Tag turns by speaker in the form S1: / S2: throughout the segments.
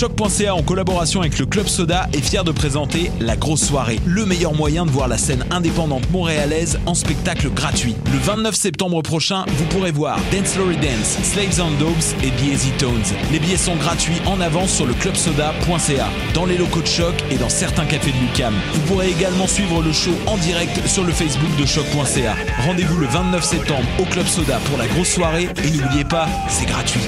S1: Choc.ca en collaboration avec le Club Soda est fier de présenter La Grosse Soirée, le meilleur moyen de voir la scène indépendante montréalaise en spectacle gratuit. Le 29 septembre prochain, vous pourrez voir Dance Lory Dance, Slaves and Dogs et The Tones. Les billets sont gratuits en avance sur le clubsoda.ca, dans les locaux de Choc et dans certains cafés de Lucam. Vous pourrez également suivre le show en direct sur le Facebook de Choc.ca. Rendez-vous le 29 septembre au Club Soda pour la grosse soirée et n'oubliez pas, c'est gratuit.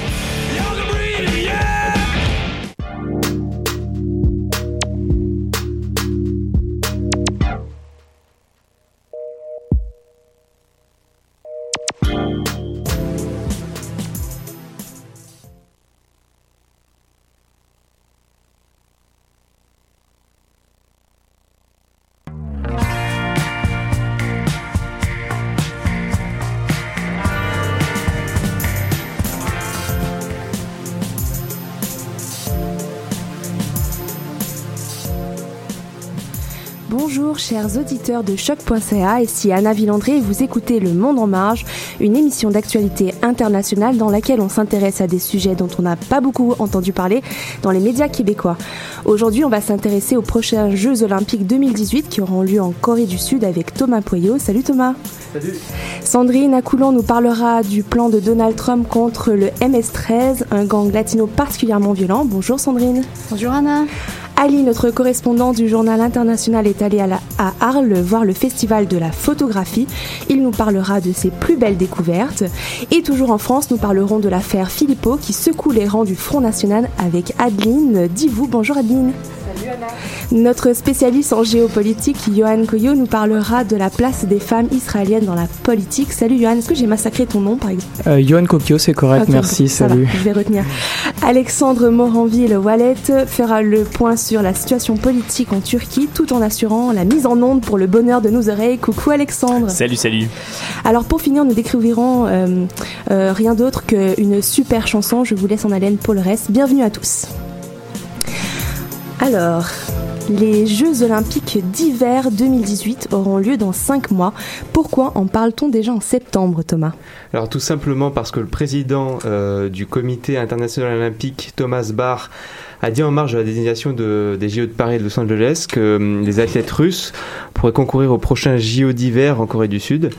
S2: Bonjour chers auditeurs de choc.ca, ici Anna Villandré et vous écoutez Le Monde en Marge, une émission d'actualité internationale dans laquelle on s'intéresse à des sujets dont on n'a pas beaucoup entendu parler dans les médias québécois. Aujourd'hui, on va s'intéresser aux prochains Jeux Olympiques 2018 qui auront lieu en Corée du Sud avec Thomas Poyot. Salut Thomas.
S3: Salut.
S2: Sandrine Acoulon nous parlera du plan de Donald Trump contre le MS-13, un gang latino particulièrement violent. Bonjour Sandrine.
S4: Bonjour Anna.
S2: Ali, notre correspondant du journal international, est allé à, Arles voir le festival de la photographie. Il nous parlera de ses plus belles découvertes. Et toujours en France, nous parlerons de l'affaire Philippot qui secoue les rangs du Front National avec Adeline Divou. Bonjour Adeline. Notre spécialiste en géopolitique, Johan Koyo, nous parlera de la place des femmes israéliennes dans la politique. Salut Johan, est-ce que j'ai massacré ton nom par exemple
S3: euh, Johan Kokio, c'est correct, okay, merci, salut.
S2: Va, je vais retenir. Alexandre Moranville-Wallet fera le point sur la situation politique en Turquie tout en assurant la mise en onde pour le bonheur de nos oreilles. Coucou Alexandre.
S5: Salut, salut.
S2: Alors pour finir, nous découvrirons euh, euh, rien d'autre qu'une super chanson. Je vous laisse en haleine pour le reste. Bienvenue à tous. Alors, les Jeux olympiques d'hiver 2018 auront lieu dans 5 mois. Pourquoi en parle-t-on déjà en septembre, Thomas?
S6: Alors tout simplement parce que le président euh, du comité international olympique, Thomas Barr, a dit en marge de la désignation de, des JO de Paris et de Los Angeles que hum, les athlètes russes pourraient concourir aux prochains JO d'hiver en Corée du Sud.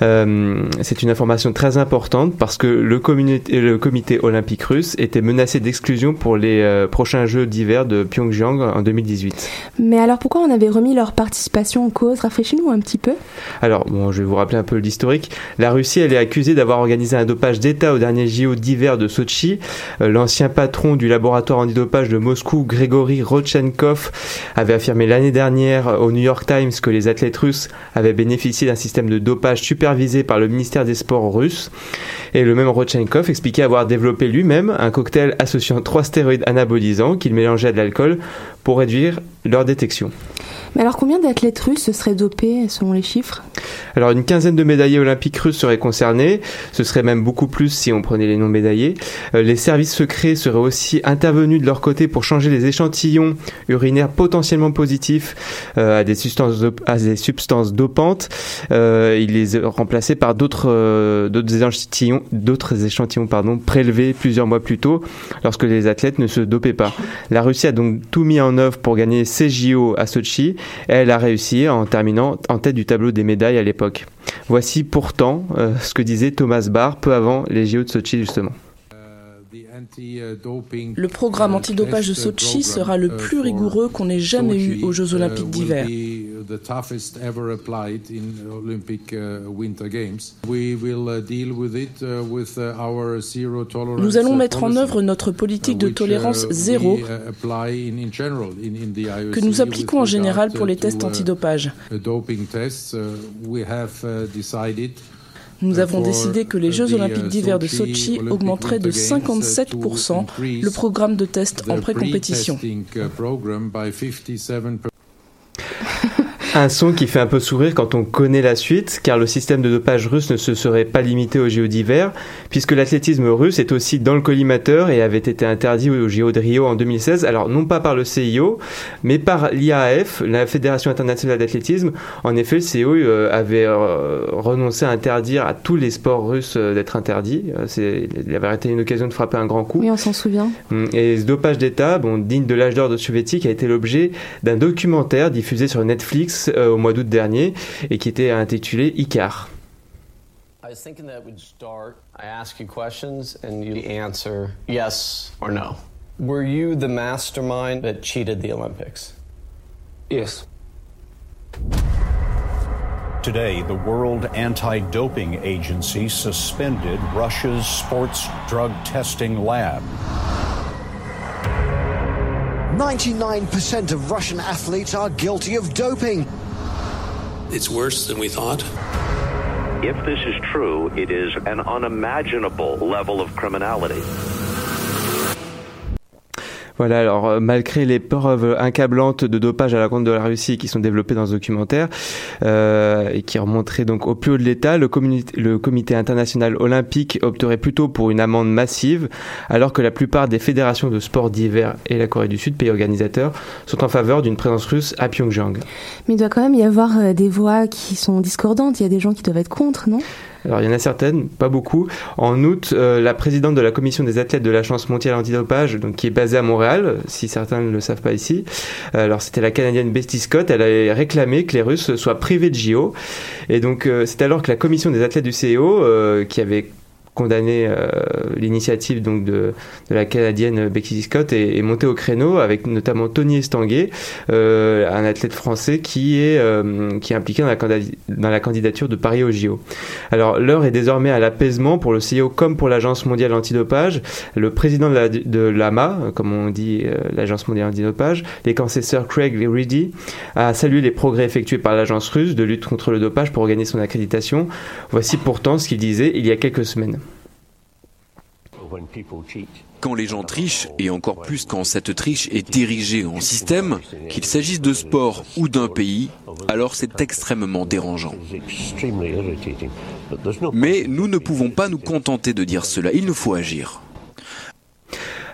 S6: Euh, c'est une information très importante parce que le, le, comité olympique russe était menacé d'exclusion pour les euh, prochains Jeux d'hiver de Pyongyang en 2018.
S2: Mais alors pourquoi on avait remis leur participation en cause? Rafraîchis-nous un petit peu.
S6: Alors, bon, je vais vous rappeler un peu l'historique. La Russie, elle est accusée d'avoir organisé un dopage d'État au dernier JO d'hiver de Sochi. Euh, L'ancien patron du laboratoire antidopage de Moscou, Grégory Rodchenkov, avait affirmé l'année dernière au New York Times que les athlètes russes avaient bénéficié d'un système de dopage supervisé par le ministère des Sports russe. Et le même Rodchenkov expliquait avoir développé lui-même un cocktail associant trois stéroïdes anabolisants qu'il mélangeait à de l'alcool pour réduire leur détection.
S2: Mais alors combien d'athlètes russes seraient dopés selon les chiffres?
S6: Alors une quinzaine de médaillés olympiques russes seraient concernés, ce serait même beaucoup plus si on prenait les non médaillés. Euh, les services secrets seraient aussi intervenus de leur côté pour changer les échantillons urinaires potentiellement positifs euh, à, des substances dopantes. Euh, ils les remplaçaient par d'autres échantillons, prélevés plusieurs mois plus tôt lorsque les athlètes ne se dopaient pas. La Russie a donc tout mis en œuvre pour gagner ces JO à Sochi elle a réussi en terminant en tête du tableau des médailles à l'époque. Voici pourtant euh, ce que disait Thomas Barr peu avant les JO de Sochi justement.
S7: Le programme antidopage de Sochi sera le plus rigoureux qu'on ait jamais eu aux Jeux olympiques d'hiver.
S4: The toughest ever applied in Olympic uh, Winter Games. We will uh, deal with it uh, with uh, our zero tolerance.
S5: Nous allons
S4: uh,
S5: mettre en œuvre notre politique de
S4: which, uh,
S5: tolérance zéro
S4: uh,
S5: que nous appliquons en général pour les
S4: uh,
S5: tests
S4: uh,
S5: antidopage.
S4: uh. Uh, uh,
S5: Nous avons décidé que les Jeux olympiques
S4: uh,
S5: d'hiver de
S4: Sochi
S5: augmenteraient de
S4: Winter Games, uh,
S5: 57%
S4: to increase
S5: le programme de tests en pré-compétition.
S6: Un son qui fait un peu sourire quand on connaît la suite, car le système de dopage russe ne se serait pas limité aux JO d'hiver, puisque l'athlétisme russe est aussi dans le collimateur et avait été interdit aux JO de Rio en 2016. Alors non pas par le CIO, mais par l'IAAF, la Fédération internationale d'athlétisme. En effet, le CIO euh, avait euh, renoncé à interdire à tous les sports russes euh, d'être interdits. C'est- il avait été une occasion de frapper un grand coup.
S2: Oui, on s'en souvient.
S6: Mm, Et ce dopage d'État, bon, digne de l'âge d'or de soviétique, a été l'objet d'un documentaire diffusé sur Netflix euh, au mois d'août dernier et qui était intitulé Icar.
S7: I was thinking that we'd start. I ask you questions and you answer yes or no. Were you the mastermind that cheated the Olympics?
S8: Yes.
S9: Today, the World Anti Doping Agency suspended Russia's sports drug testing lab.
S10: 99% of Russian athletes are guilty of doping.
S11: It's worse than we thought.
S12: If this is true, it is an unimaginable level of criminality.
S6: Voilà, alors euh, malgré les preuves incablantes de dopage à la compte de la Russie qui sont développées dans ce documentaire euh, et qui remonteraient donc au plus haut de l'État, le, le comité international olympique opterait plutôt pour une amende massive, alors que la plupart des fédérations de sport d'hiver et la Corée du Sud, pays organisateur, sont en faveur d'une présence russe à Pyongyang.
S2: Mais il doit quand même y avoir euh, des voix qui sont discordantes. Il y a des gens qui doivent être contre, non?
S6: Alors il y en a certaines, pas beaucoup. En août, euh, la présidente de la commission des athlètes de l'Agence mondiale antidopage, donc qui est basée à Montréal, si certains ne le savent pas ici, euh, alors c'était la Canadienne Bestie Scott, elle a réclamé que les Russes soient privés de JO. Et donc euh, c'est alors que la commission des athlètes du euh, qui avait condamné euh, l'initiative donc de, de la canadienne Becky Scott est, est montée au créneau avec notamment Tony Estanguet, euh, un athlète français qui est euh, qui est impliqué dans la, candidature de Paris au JO. Alors l'heure est désormais à l'apaisement pour le CIO comme pour l'agence mondiale antidopage. Le président de la- de l'AMA, comme on dit euh, l'agence mondiale antidopage, les cancesseurs Craig Reedy a salué les progrès effectués par l'agence russe de lutte contre le dopage pour gagner son accréditation. Voici pourtant ce qu'il disait il y a quelques semaines.
S13: Quand les gens trichent, et encore plus quand cette triche est dirigée en système, qu'il s'agisse de sport ou d'un pays, alors c'est extrêmement dérangeant. Mais nous ne pouvons pas nous contenter de dire cela, il nous faut agir.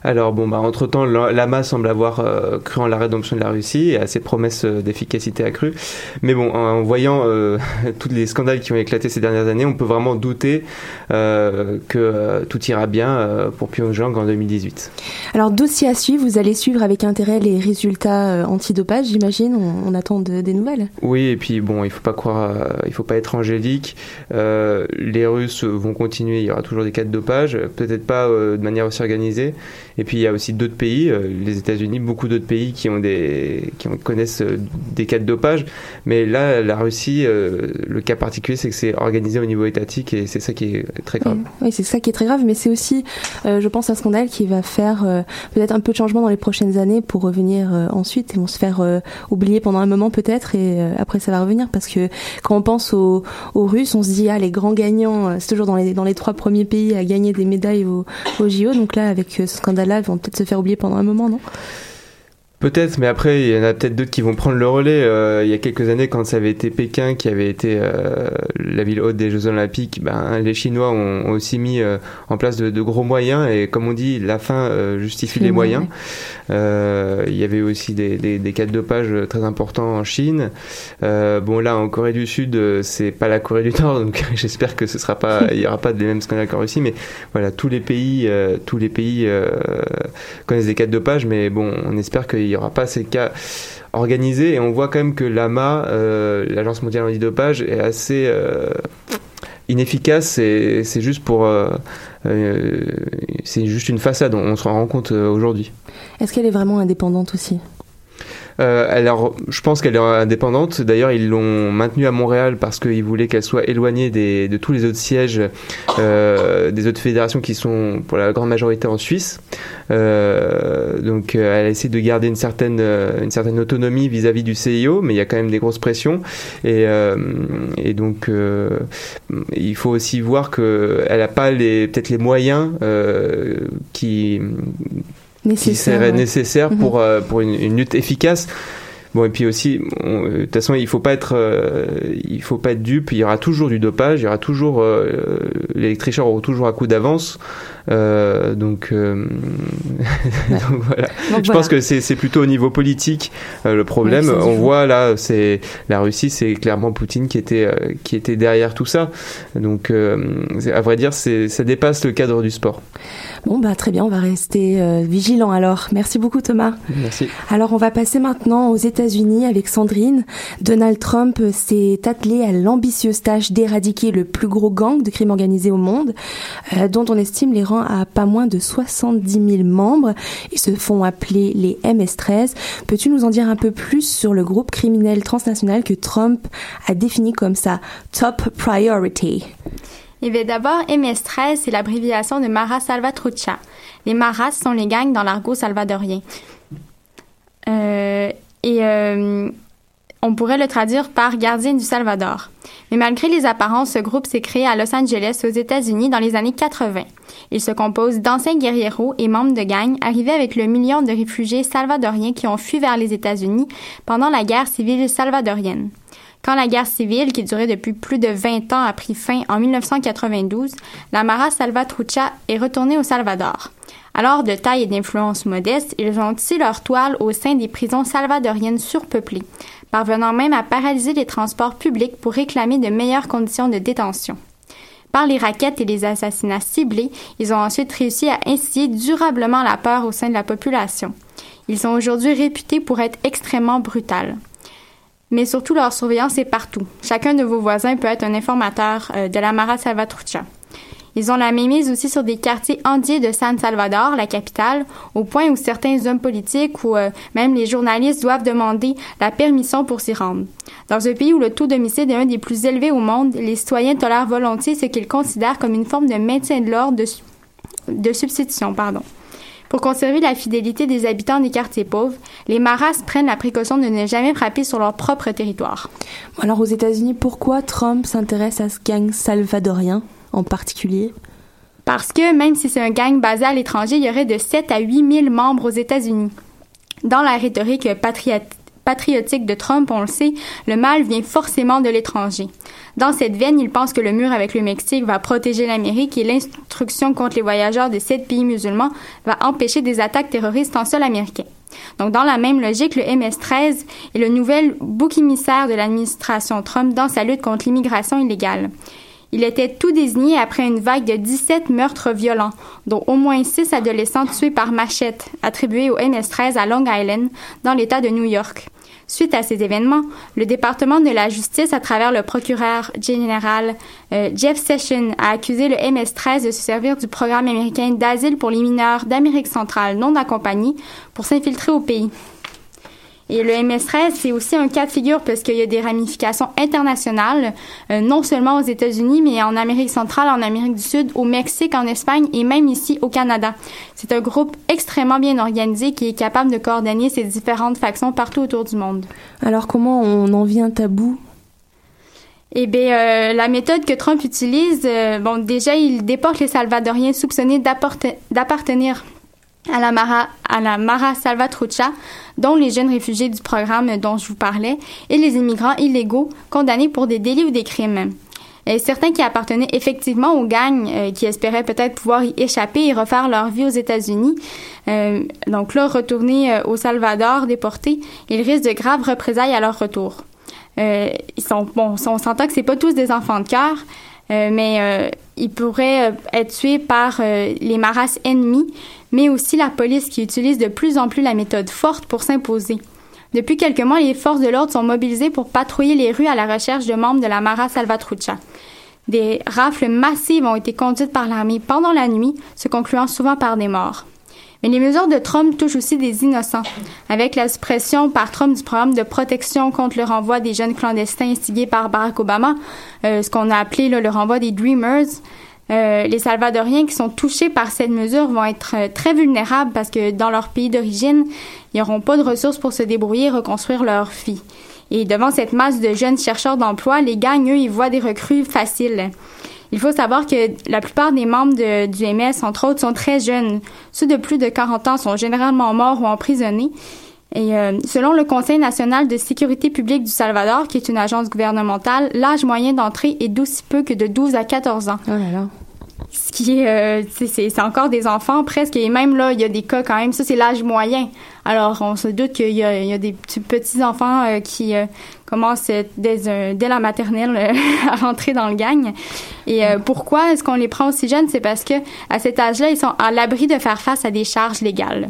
S6: Alors bon, bah, entre-temps, la- l'AMA semble avoir euh, cru en la rédemption de la Russie et à ses promesses euh, d'efficacité accrue. Mais bon, en, en voyant euh, tous les scandales qui ont éclaté ces dernières années, on peut vraiment douter euh, que tout ira bien pour Pyongyang en 2018.
S2: Alors, dossier à suivre, vous allez suivre avec intérêt les résultats antidopage, j'imagine. On, on attend de- des nouvelles.
S6: Oui, et puis bon, il faut pas croire, il faut pas être angélique. Les Russes vont continuer, il y aura toujours des cas de dopage, peut-être pas de manière aussi organisée. Et puis il y a aussi d'autres pays, euh, les États-Unis, beaucoup d'autres pays qui ont des, qui ont- connaissent euh, des cas de dopage. Mais là, la Russie, euh, le cas particulier, c'est que c'est organisé au niveau étatique et c'est ça qui est très grave.
S2: Oui, c'est ça qui est très grave, mais c'est aussi, je pense, un scandale qui va faire peut-être un peu de changement dans les prochaines années pour revenir ensuite. Ils vont se faire oublier pendant un moment peut-être et après ça va revenir parce que quand on pense aux, Russes, on se dit ah les grands gagnants, c'est toujours dans les dans les trois premiers pays à gagner des médailles au, au JO. Donc là, avec ce scandale-là, ils vont peut-être se faire oublier pendant un moment, non?
S6: Peut-être, mais après, il y en a peut-être d'autres qui vont prendre le relais. Euh, il y a quelques années, quand ça avait été Pékin qui avait été euh, la ville haute des Jeux Olympiques, ben, les Chinois ont, ont aussi mis euh, en place de, de gros moyens. Et comme on dit, la fin euh, justifie les moyens. Euh, il y avait aussi des, des, des cas de dopage très importants en Chine. Euh, bon, là, en Corée du Sud, euh, c'est pas la Corée du Nord, donc j'espère que ce sera pas, il y aura pas des mêmes scandales qu'en Russie. Mais voilà, tous les pays, euh, tous les pays euh, connaissent des cas de dopage, mais bon, on espère qu'il n'y aura pas ces cas organisés. Et on voit quand même que l'AMA, euh, l'Agence mondiale antidopage, est assez euh, inefficace. Et c'est juste pour, euh, c'est juste une façade. On, on se rend compte aujourd'hui.
S2: Est-ce qu'elle est vraiment indépendante aussi?
S6: Alors, je pense qu'elle est indépendante. D'ailleurs, ils l'ont maintenue à Montréal parce qu'ils voulaient qu'elle soit éloignée de tous les autres sièges euh, des autres fédérations qui sont pour la grande majorité en Suisse. Euh, donc, euh, elle essaie de garder une certaine, euh, autonomie vis-à-vis du CIO, mais il y a quand même des grosses pressions. Et, euh, et donc, euh, il faut aussi voir qu'elle n'a pas peut-être les moyens euh, qui
S2: Nécessaire, ouais.
S6: nécessaires
S2: Mhm.
S6: pour, euh, pour une, une lutte efficace. Bon et puis aussi, on- euh, de toute façon, il faut pas être, euh, il faut pas être dupe. Il y aura toujours du dopage, il y aura toujours, euh, les auront toujours un coup d'avance. Euh, donc, euh, donc voilà.
S2: Donc
S6: Je pense que c'est plutôt au niveau politique euh, le problème. On voit là, c'est la Russie, c'est clairement Poutine qui était qui était derrière tout ça. Donc, à vrai dire, ça dépasse le cadre du sport.
S2: Bon, bah très bien, on va rester vigilant alors. Merci beaucoup Thomas.
S6: Merci.
S2: Alors on va passer maintenant aux États-Unis avec Sandrine. Donald Trump s'est attelé à l'ambitieuse tâche d'éradiquer le plus gros gang de crime organisé au monde, euh, dont on estime les rangs à pas moins de 70 000 membres. Ils se font appeler les MS-13. Peux-tu nous en dire un peu plus sur le groupe criminel transnational que Trump a défini comme sa top priority?
S8: Eh bien, d'abord, MS-13, c'est l'abréviation de Mara Salvatrucha. Les Maras sont les gangs dans l'argot salvadorien. Euh, et euh, on pourrait le traduire par gardien du Salvador. Mais malgré les apparences, ce groupe s'est créé à Los Angeles, aux États-Unis, dans les années 80. Il se compose d'anciens guerrieros et membres de gangs arrivés avec le million de réfugiés salvadoriens qui ont fui vers les États-Unis pendant la guerre civile salvadorienne. Quand la guerre civile, qui durait depuis plus de 20 ans, a pris fin en 1992, la Mara Salvatrucha est retournée au Salvador. Alors de taille et d'influence modeste, ils ont tissé leur toile au sein des prisons salvadoriennes surpeuplées, parvenant même à paralyser les transports publics pour réclamer de meilleures conditions de détention. Par les raquettes et les assassinats ciblés, ils ont ensuite réussi à instiller durablement la peur au sein de la population. Ils sont aujourd'hui réputés pour être extrêmement brutals mais surtout leur surveillance est partout. Chacun de vos voisins peut être un informateur euh, de la Mara Salvatrucha. Ils ont la mémise aussi sur des quartiers entiers de San Salvador, la capitale, au point où certains hommes politiques ou euh, même les journalistes doivent demander la permission pour s'y rendre. Dans un pays où le taux d'homicide est un des plus élevés au monde, les citoyens tolèrent volontiers ce qu'ils considèrent comme une forme de maintien de l'ordre de, de substitution. Pardon. Pour conserver la fidélité des habitants des quartiers pauvres, les Maras prennent la précaution de ne jamais frapper sur leur propre territoire.
S2: Alors aux États-Unis, pourquoi Trump s'intéresse à ce gang salvadorien? En particulier?
S8: Parce que même si c'est un gang basé à l'étranger, il y aurait de 7 à 8 000 membres aux États-Unis. Dans la rhétorique patriot- patriotique de Trump, on le sait, le mal vient forcément de l'étranger. Dans cette veine, il pense que le mur avec le Mexique va protéger l'Amérique et l'instruction contre les voyageurs de sept pays musulmans va empêcher des attaques terroristes en sol américain. Donc, dans la même logique, le MS-13 est le nouvel bouc émissaire de l'administration Trump dans sa lutte contre l'immigration illégale. Il était tout désigné après une vague de 17 meurtres violents, dont au moins 6 adolescents tués par machette, attribués au MS-13 à Long Island, dans l'État de New York. Suite à ces événements, le département de la justice, à travers le procureur général euh, Jeff Sessions, a accusé le MS-13 de se servir du programme américain d'asile pour les mineurs d'Amérique centrale non accompagnés pour s'infiltrer au pays. Et le MS-13, c'est aussi un cas de figure parce qu'il y a des ramifications internationales, euh, non seulement aux États-Unis, mais en Amérique centrale, en Amérique du Sud, au Mexique, en Espagne et même ici au Canada. C'est un groupe extrêmement bien organisé qui est capable de coordonner ces différentes factions partout autour du monde.
S2: Alors comment on en vient à bout
S8: Eh bien, euh, la méthode que Trump utilise, euh, bon, déjà, il déporte les Salvadoriens soupçonnés d'appartenir à la Mara, Salvatrucha, dont les jeunes réfugiés du programme dont je vous parlais, et les immigrants illégaux condamnés pour des délits ou des crimes. Et certains qui appartenaient effectivement aux gangs, euh, qui espéraient peut-être pouvoir y échapper et refaire leur vie aux États-Unis, euh, donc là, retourner euh, au Salvador, déportés, ils risquent de graves représailles à leur retour. Euh, ils sont, bon, on s'entend que c'est pas tous des enfants de cœur, euh, mais euh, ils pourraient euh, être tués par euh, les maras ennemis, mais aussi la police qui utilise de plus en plus la méthode forte pour s'imposer. Depuis quelques mois, les forces de l'ordre sont mobilisées pour patrouiller les rues à la recherche de membres de la Mara Salvatrucha. Des rafles massives ont été conduites par l'armée pendant la nuit, se concluant souvent par des morts. Mais les mesures de Trump touchent aussi des innocents. Avec la suppression par Trump du programme de protection contre le renvoi des jeunes clandestins instigé par Barack Obama, euh, ce qu'on a appelé le renvoi des Dreamers, euh, les Salvadoriens qui sont touchés par cette mesure vont être euh, très vulnérables parce que dans leur pays d'origine, ils n'auront pas de ressources pour se débrouiller et reconstruire leur vie. Et devant cette masse de jeunes chercheurs d'emploi, les gangs, eux, ils voient des recrues faciles. Il faut savoir que la plupart des membres du MS, entre autres, sont très jeunes. Ceux de plus de 40 ans sont généralement morts ou emprisonnés. Et euh, selon le Conseil national de sécurité publique du Salvador, qui est une agence gouvernementale, l'âge moyen d'entrée est d'aussi peu que de 12 à 14 ans.
S2: Oh là là.
S8: Ce qui est, euh, c'est- encore des enfants presque, et même là, il y a des cas quand même, ça c'est l'âge moyen. Alors, on se doute qu'il y a, il y a des petits, petits enfants euh, qui euh, commencent dès, dès la maternelle à rentrer dans le gang. Et euh, pourquoi est-ce qu'on les prend aussi jeunes? C'est parce que à cet âge-là, ils sont à l'abri de faire face à des charges légales.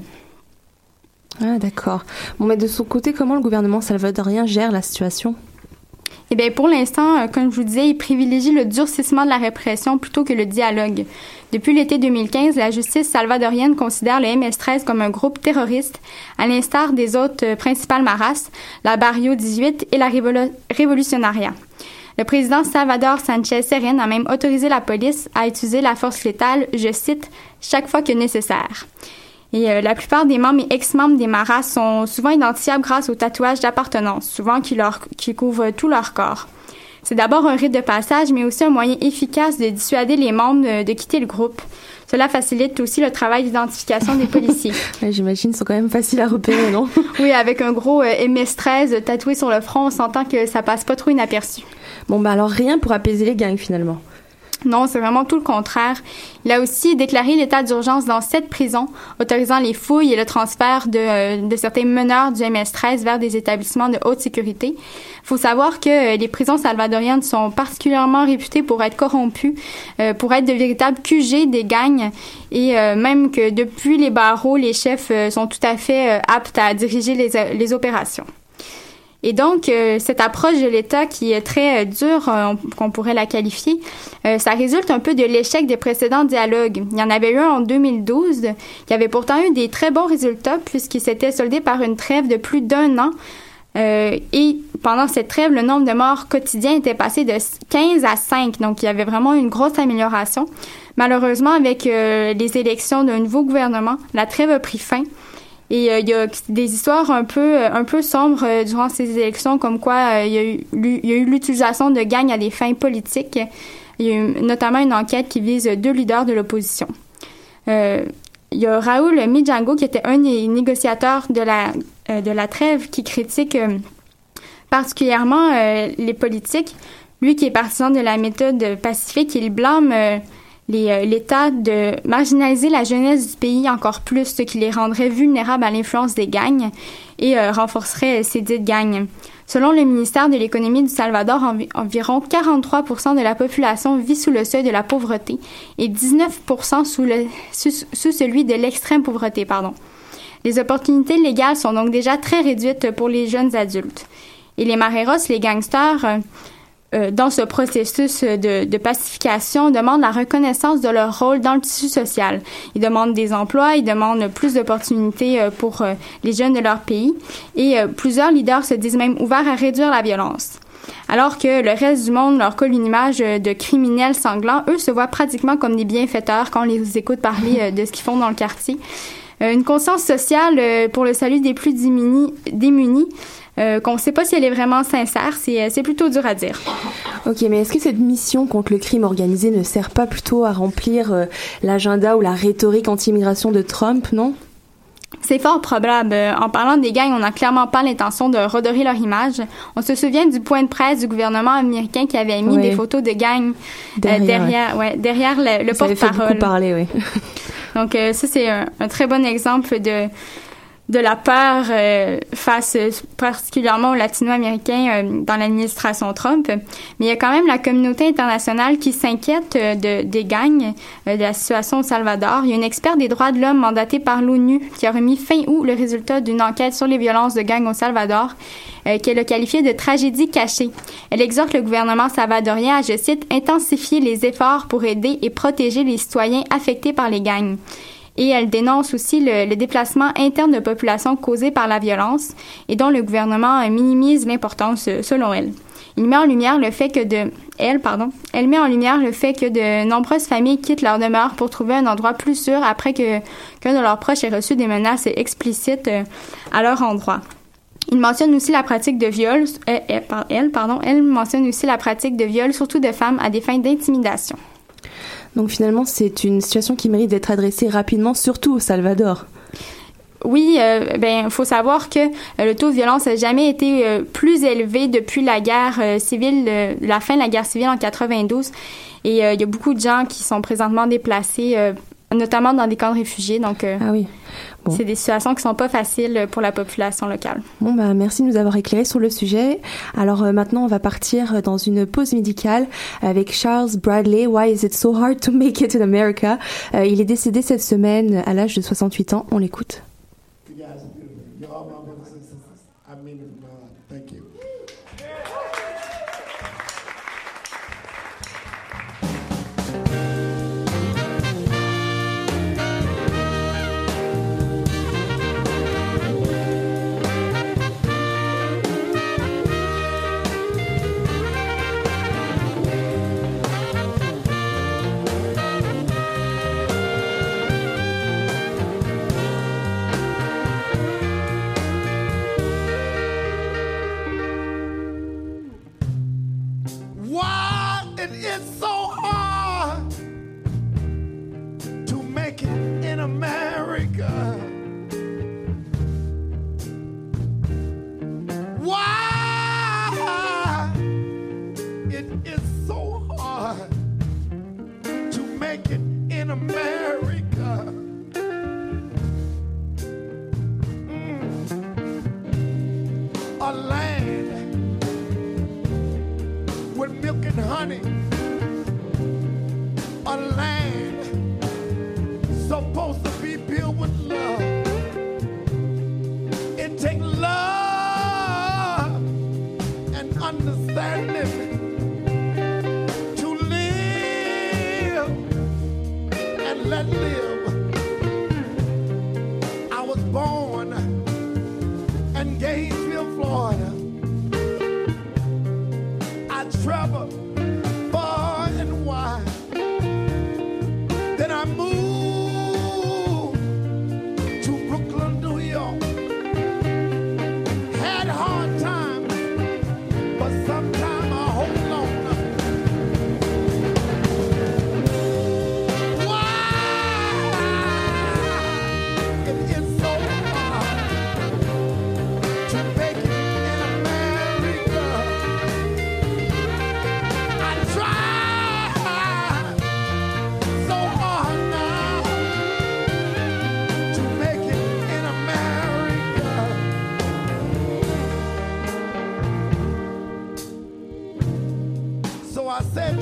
S2: Ah, d'accord. Bon, mais de son côté, comment le gouvernement salvadorien gère la situation?
S8: Eh bien, pour l'instant, euh, comme je vous disais, il privilégie le durcissement de la répression plutôt que le dialogue. Depuis l'été 2015, la justice salvadorienne considère le MS-13 comme un groupe terroriste, à l'instar des autres euh, principales maras, la Barrio 18 et la Révolu- Révolutionnaria. Le président Salvador Sanchez Serén a même autorisé la police à utiliser la force létale, je cite, chaque fois que nécessaire. Et euh, la plupart des membres et ex-membres des maras sont souvent identifiables grâce au tatouage d'appartenance, souvent qui, leur, qui couvrent tout leur corps. C'est d'abord un rite de passage, mais aussi un moyen efficace de dissuader les membres de, de quitter le groupe. Cela facilite aussi le travail d'identification des policiers.
S2: Ouais, J'imagine qu'ils sont quand même faciles à repérer, non?
S8: Oui, avec un gros euh, MS-13 tatoué sur le front, on s'entend que ça passe pas trop inaperçu.
S2: Bon, bah alors rien pour apaiser les gangs finalement.
S8: Non, c'est vraiment tout le contraire. Il a aussi déclaré l'état d'urgence dans sept prisons, autorisant les fouilles et le transfert de, euh, de certains meneurs du MS-13 vers des établissements de haute sécurité. Il faut savoir que euh, les prisons salvadoriennes sont particulièrement réputées pour être corrompues, euh, pour être de véritables QG des gangs, et euh, même que depuis les barreaux, les chefs euh, sont tout à fait aptes à diriger les, les opérations. Et donc, euh, cette approche de l'État qui est très euh, dure, euh, on- qu'on pourrait la qualifier, euh, ça résulte un peu de l'échec des précédents dialogues. Il y en avait eu un en 2012 qui avait pourtant eu des très bons résultats puisqu'il s'était soldé par une trêve de plus d'un an. Et pendant cette trêve, le nombre de morts quotidiens était passé de 15 à 5. Donc, il y avait vraiment une grosse amélioration. Malheureusement, avec les élections d'un nouveau gouvernement, la trêve a pris fin. Et euh, il y a des histoires un peu, un peu sombres euh, durant ces élections, comme quoi euh, il y a eu l'utilisation de gangs à des fins politiques. Il y a eu notamment une enquête qui vise deux leaders de l'opposition. Euh, il y a Raoul Mijango, qui était un des négociateurs de la, euh, de la trêve, qui critique euh, particulièrement euh, les politiques. Lui qui est partisan de la méthode pacifique, il blâme euh, euh, l'État de marginaliser la jeunesse du pays encore plus, ce qui les rendrait vulnérables à l'influence des gangs et euh, renforcerait ces dites gangs. Selon le ministère de l'économie du Salvador, envi- environ 43 de la population vit sous le seuil de la pauvreté et 19 sous, le, sous, sous celui de l'extrême pauvreté. Pardon. Les opportunités légales sont donc déjà très réduites pour les jeunes adultes. Et les mareros, les gangsters, euh, euh, dans ce processus de, de pacification, demandent la reconnaissance de leur rôle dans le tissu social. Ils demandent des emplois, ils demandent plus d'opportunités euh, pour euh, les jeunes de leur pays et euh, plusieurs leaders se disent même ouverts à réduire la violence. Alors que le reste du monde leur colle une image euh, de criminels sanglants, eux se voient pratiquement comme des bienfaiteurs quand on les écoute parler euh, de ce qu'ils font dans le quartier. Euh, une conscience sociale euh, pour le salut des plus démunis euh, qu'on ne sait pas si elle est vraiment sincère, c'est, euh, c'est plutôt dur à dire.
S2: Ok, mais est-ce que cette mission contre le crime organisé ne sert pas plutôt à remplir euh, l'agenda ou la rhétorique anti-immigration de Trump, non?
S8: C'est fort probable. En parlant des gangs, on n'a clairement pas l'intention de redorer leur image. On se souvient du point de presse du gouvernement américain qui avait mis des photos de gangs euh,
S2: Derrière,
S8: ouais, derrière le, le
S2: Ça avait fait
S8: porte-parole.
S2: beaucoup parler, oui.
S8: Donc euh, ça c'est un, un très bon exemple de de la peur euh, face euh, particulièrement aux latino-américains euh, dans l'administration Trump. Mais il y a quand même la communauté internationale qui s'inquiète euh, de, des gangs, euh, de la situation au Salvador. Il y a une experte des droits de l'homme mandatée par l'ONU qui a remis fin août le résultat d'une enquête sur les violences de gangs au Salvador qu'elle a qualifié de tragédie cachée. Elle exhorte le gouvernement salvadorien à, je cite, intensifier les efforts pour aider et protéger les citoyens affectés par les gangs. Et elle dénonce aussi le, déplacement interne de population causé par la violence et dont le gouvernement minimise l'importance euh, selon elle. Elle met en lumière le fait que de nombreuses familles quittent leur demeure pour trouver un endroit plus sûr après qu'un de leurs proches ait reçu des menaces explicites euh, à leur endroit. Il mentionne aussi la pratique de euh, elle mentionne aussi la pratique de viol, surtout de femmes, à des fins d'intimidation.
S14: Donc finalement, c'est une situation qui mérite d'être adressée rapidement, surtout au Salvador.
S8: Oui, euh, ben faut savoir que euh, le taux de violence n'a jamais été euh, plus élevé depuis la guerre euh, civile, la fin de la guerre civile en 92. Et il y a beaucoup de gens qui sont présentement déplacés, notamment dans des camps de réfugiés. Donc,
S14: ah oui. Bon.
S8: c'est des situations qui sont pas faciles pour la population locale.
S14: Bon bah merci de nous avoir éclairé sur le sujet. Alors euh, maintenant on va partir dans une pause médicale avec Charles Bradley. Why is it so hard to make it in America? Euh, il est décédé cette semaine à l'âge de 68 ans. On l'écoute.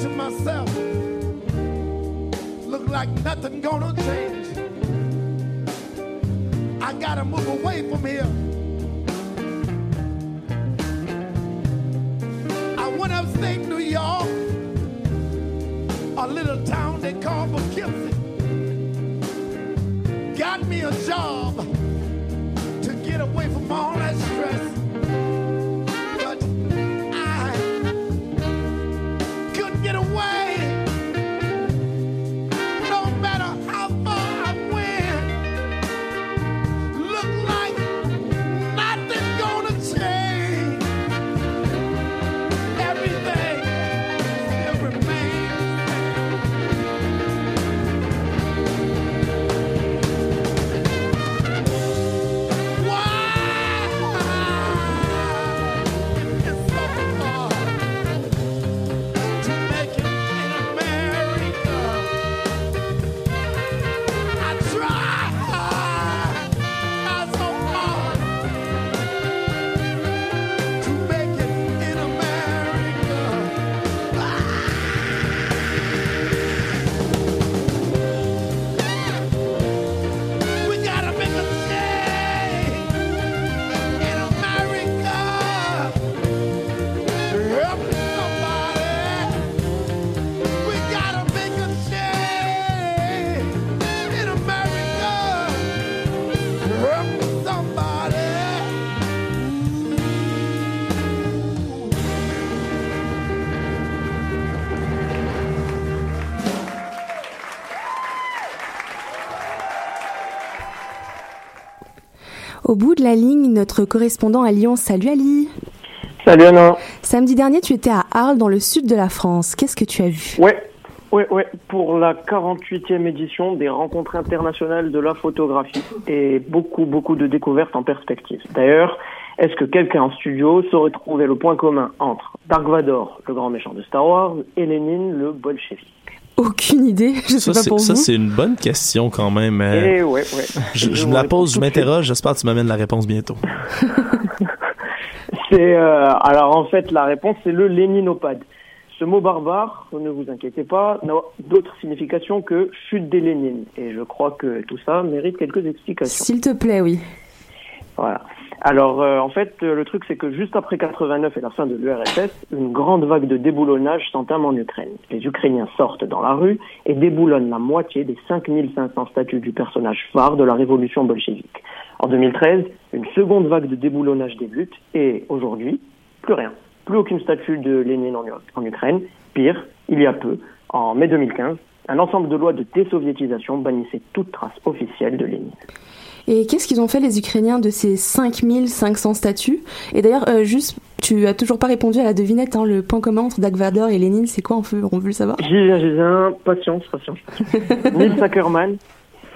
S15: To myself, look like nothing gonna change. I gotta move away from here. I went upstate New York, a little town they call Poughkeepsie. Got me a job
S2: bout de la ligne, notre correspondant à Lyon. Salut Ali.
S16: Salut Anna.
S2: Samedi dernier, tu étais à Arles, dans le sud de la France. Qu'est-ce que tu as vu?
S16: Ouais, ouais, ouais. Pour la 48e édition des rencontres internationales de la photographie et beaucoup, beaucoup de découvertes en perspective. D'ailleurs, est-ce que quelqu'un en studio saurait trouver le point commun entre Dark Vador, le grand méchant de Star Wars, et Lénine, le bolchevique
S2: Aucune idée, je sais
S17: Ça,
S2: pas pour
S17: ça,
S2: vous.
S17: c'est une bonne question quand même. euh,
S16: Eh ouais, ouais.
S17: Je, je me la pose, je m'interroge, j'espère que tu m'amènes la réponse bientôt.
S16: C'est euh, alors en fait la réponse c'est le léninopade. Ce mot barbare, ne vous inquiétez pas, n'a d'autre signification que chute des Lénines. Et je crois que tout ça mérite quelques explications.
S2: S'il te plaît, oui.
S16: Voilà. Alors euh, en fait euh, le truc c'est que juste après 89 et la fin de l'URSS, une grande vague de déboulonnage s'entame en Ukraine. Les Ukrainiens sortent dans la rue et déboulonnent la moitié des 5500 statues du personnage phare de la révolution bolchevique. En 2013, une seconde vague de déboulonnage débute et aujourd'hui, plus rien. Plus aucune statue de Lénine en, en Ukraine. Pire, il y a peu, en mai 2015, un ensemble de lois de désoviétisation bannissait toute trace officielle de Lénine.
S2: Et qu'est-ce qu'ils ont fait les Ukrainiens de ces 5500 statues? Et d'ailleurs, euh, juste, tu as toujours pas répondu à la devinette, hein, le point commun entre Dag Vador et Lénine, c'est quoi on veut, on veut le savoir?
S16: J'y viens, j'y viens. Patience, patience. Nils Ackermann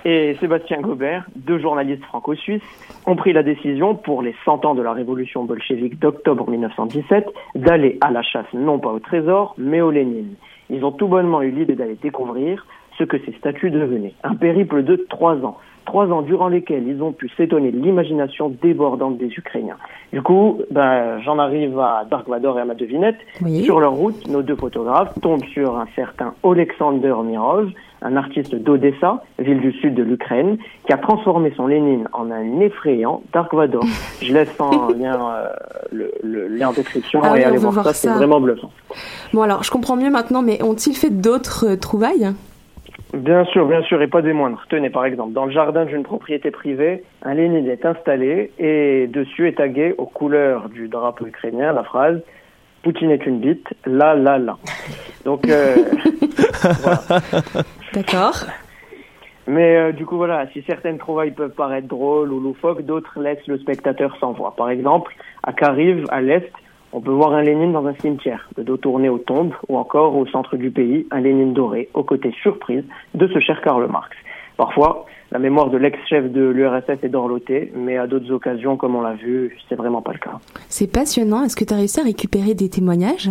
S16: et Sébastien Gobert, deux journalistes franco-suisses, ont pris la décision, pour les 100 ans de la révolution bolchevique d'octobre 1917, d'aller à la chasse non pas au trésor, mais au Lénine. Ils ont tout bonnement eu l'idée d'aller découvrir ce que ces statues devenaient. Un périple de trois ans. Trois ans durant lesquels ils ont pu s'étonner de l'imagination débordante des Ukrainiens. Du coup, ben, j'en arrive à Dark Vador et à ma devinette. Sur leur route, nos deux photographes tombent sur un certain Alexander Mirov, un artiste d'Odessa, ville du sud de l'Ukraine, qui a transformé son Lénine en un effrayant Dark Vador. Je laisse en lien euh, le, le lien en description
S2: Ah
S16: et allez voir,
S2: voir
S16: ça, c'est vraiment bluffant.
S2: Bon alors, je comprends mieux maintenant, mais ont-ils fait d'autres euh, trouvailles?
S16: Bien sûr, bien sûr, et pas des moindres. Tenez, par exemple, dans le jardin d'une propriété privée, un Lénine est installé et dessus est tagué aux couleurs du drapeau ukrainien la phrase Poutine est une bite, là, là, là. Donc, euh,
S2: D'accord.
S16: Mais euh, du coup, voilà, si certaines trouvailles peuvent paraître drôles ou loufoques, d'autres laissent le spectateur sans voix. Par exemple, à Kharkiv, à l'est, on peut voir un Lénine dans un cimetière, le dos tourné aux tombes, ou encore au centre du pays, un Lénine doré, aux côtés surprise de ce cher Karl Marx. Parfois, la mémoire de l'ex-chef de l'URSS est dorlotée, mais à d'autres occasions, comme on l'a vu, c'est vraiment pas le cas.
S2: C'est passionnant. Est-ce que tu as réussi à récupérer des témoignages?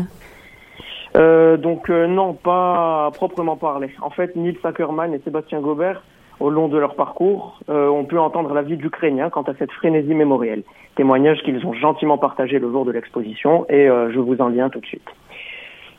S16: Euh, donc euh, non, pas proprement parler. En fait, Nils Ackermann et Sébastien Gobert, au long de leur parcours, euh, ont pu entendre la vie d'Ukrainiens quant à cette frénésie mémorielle. Témoignage qu'ils ont gentiment partagé le jour de l'exposition et euh, je vous en lis un tout de suite.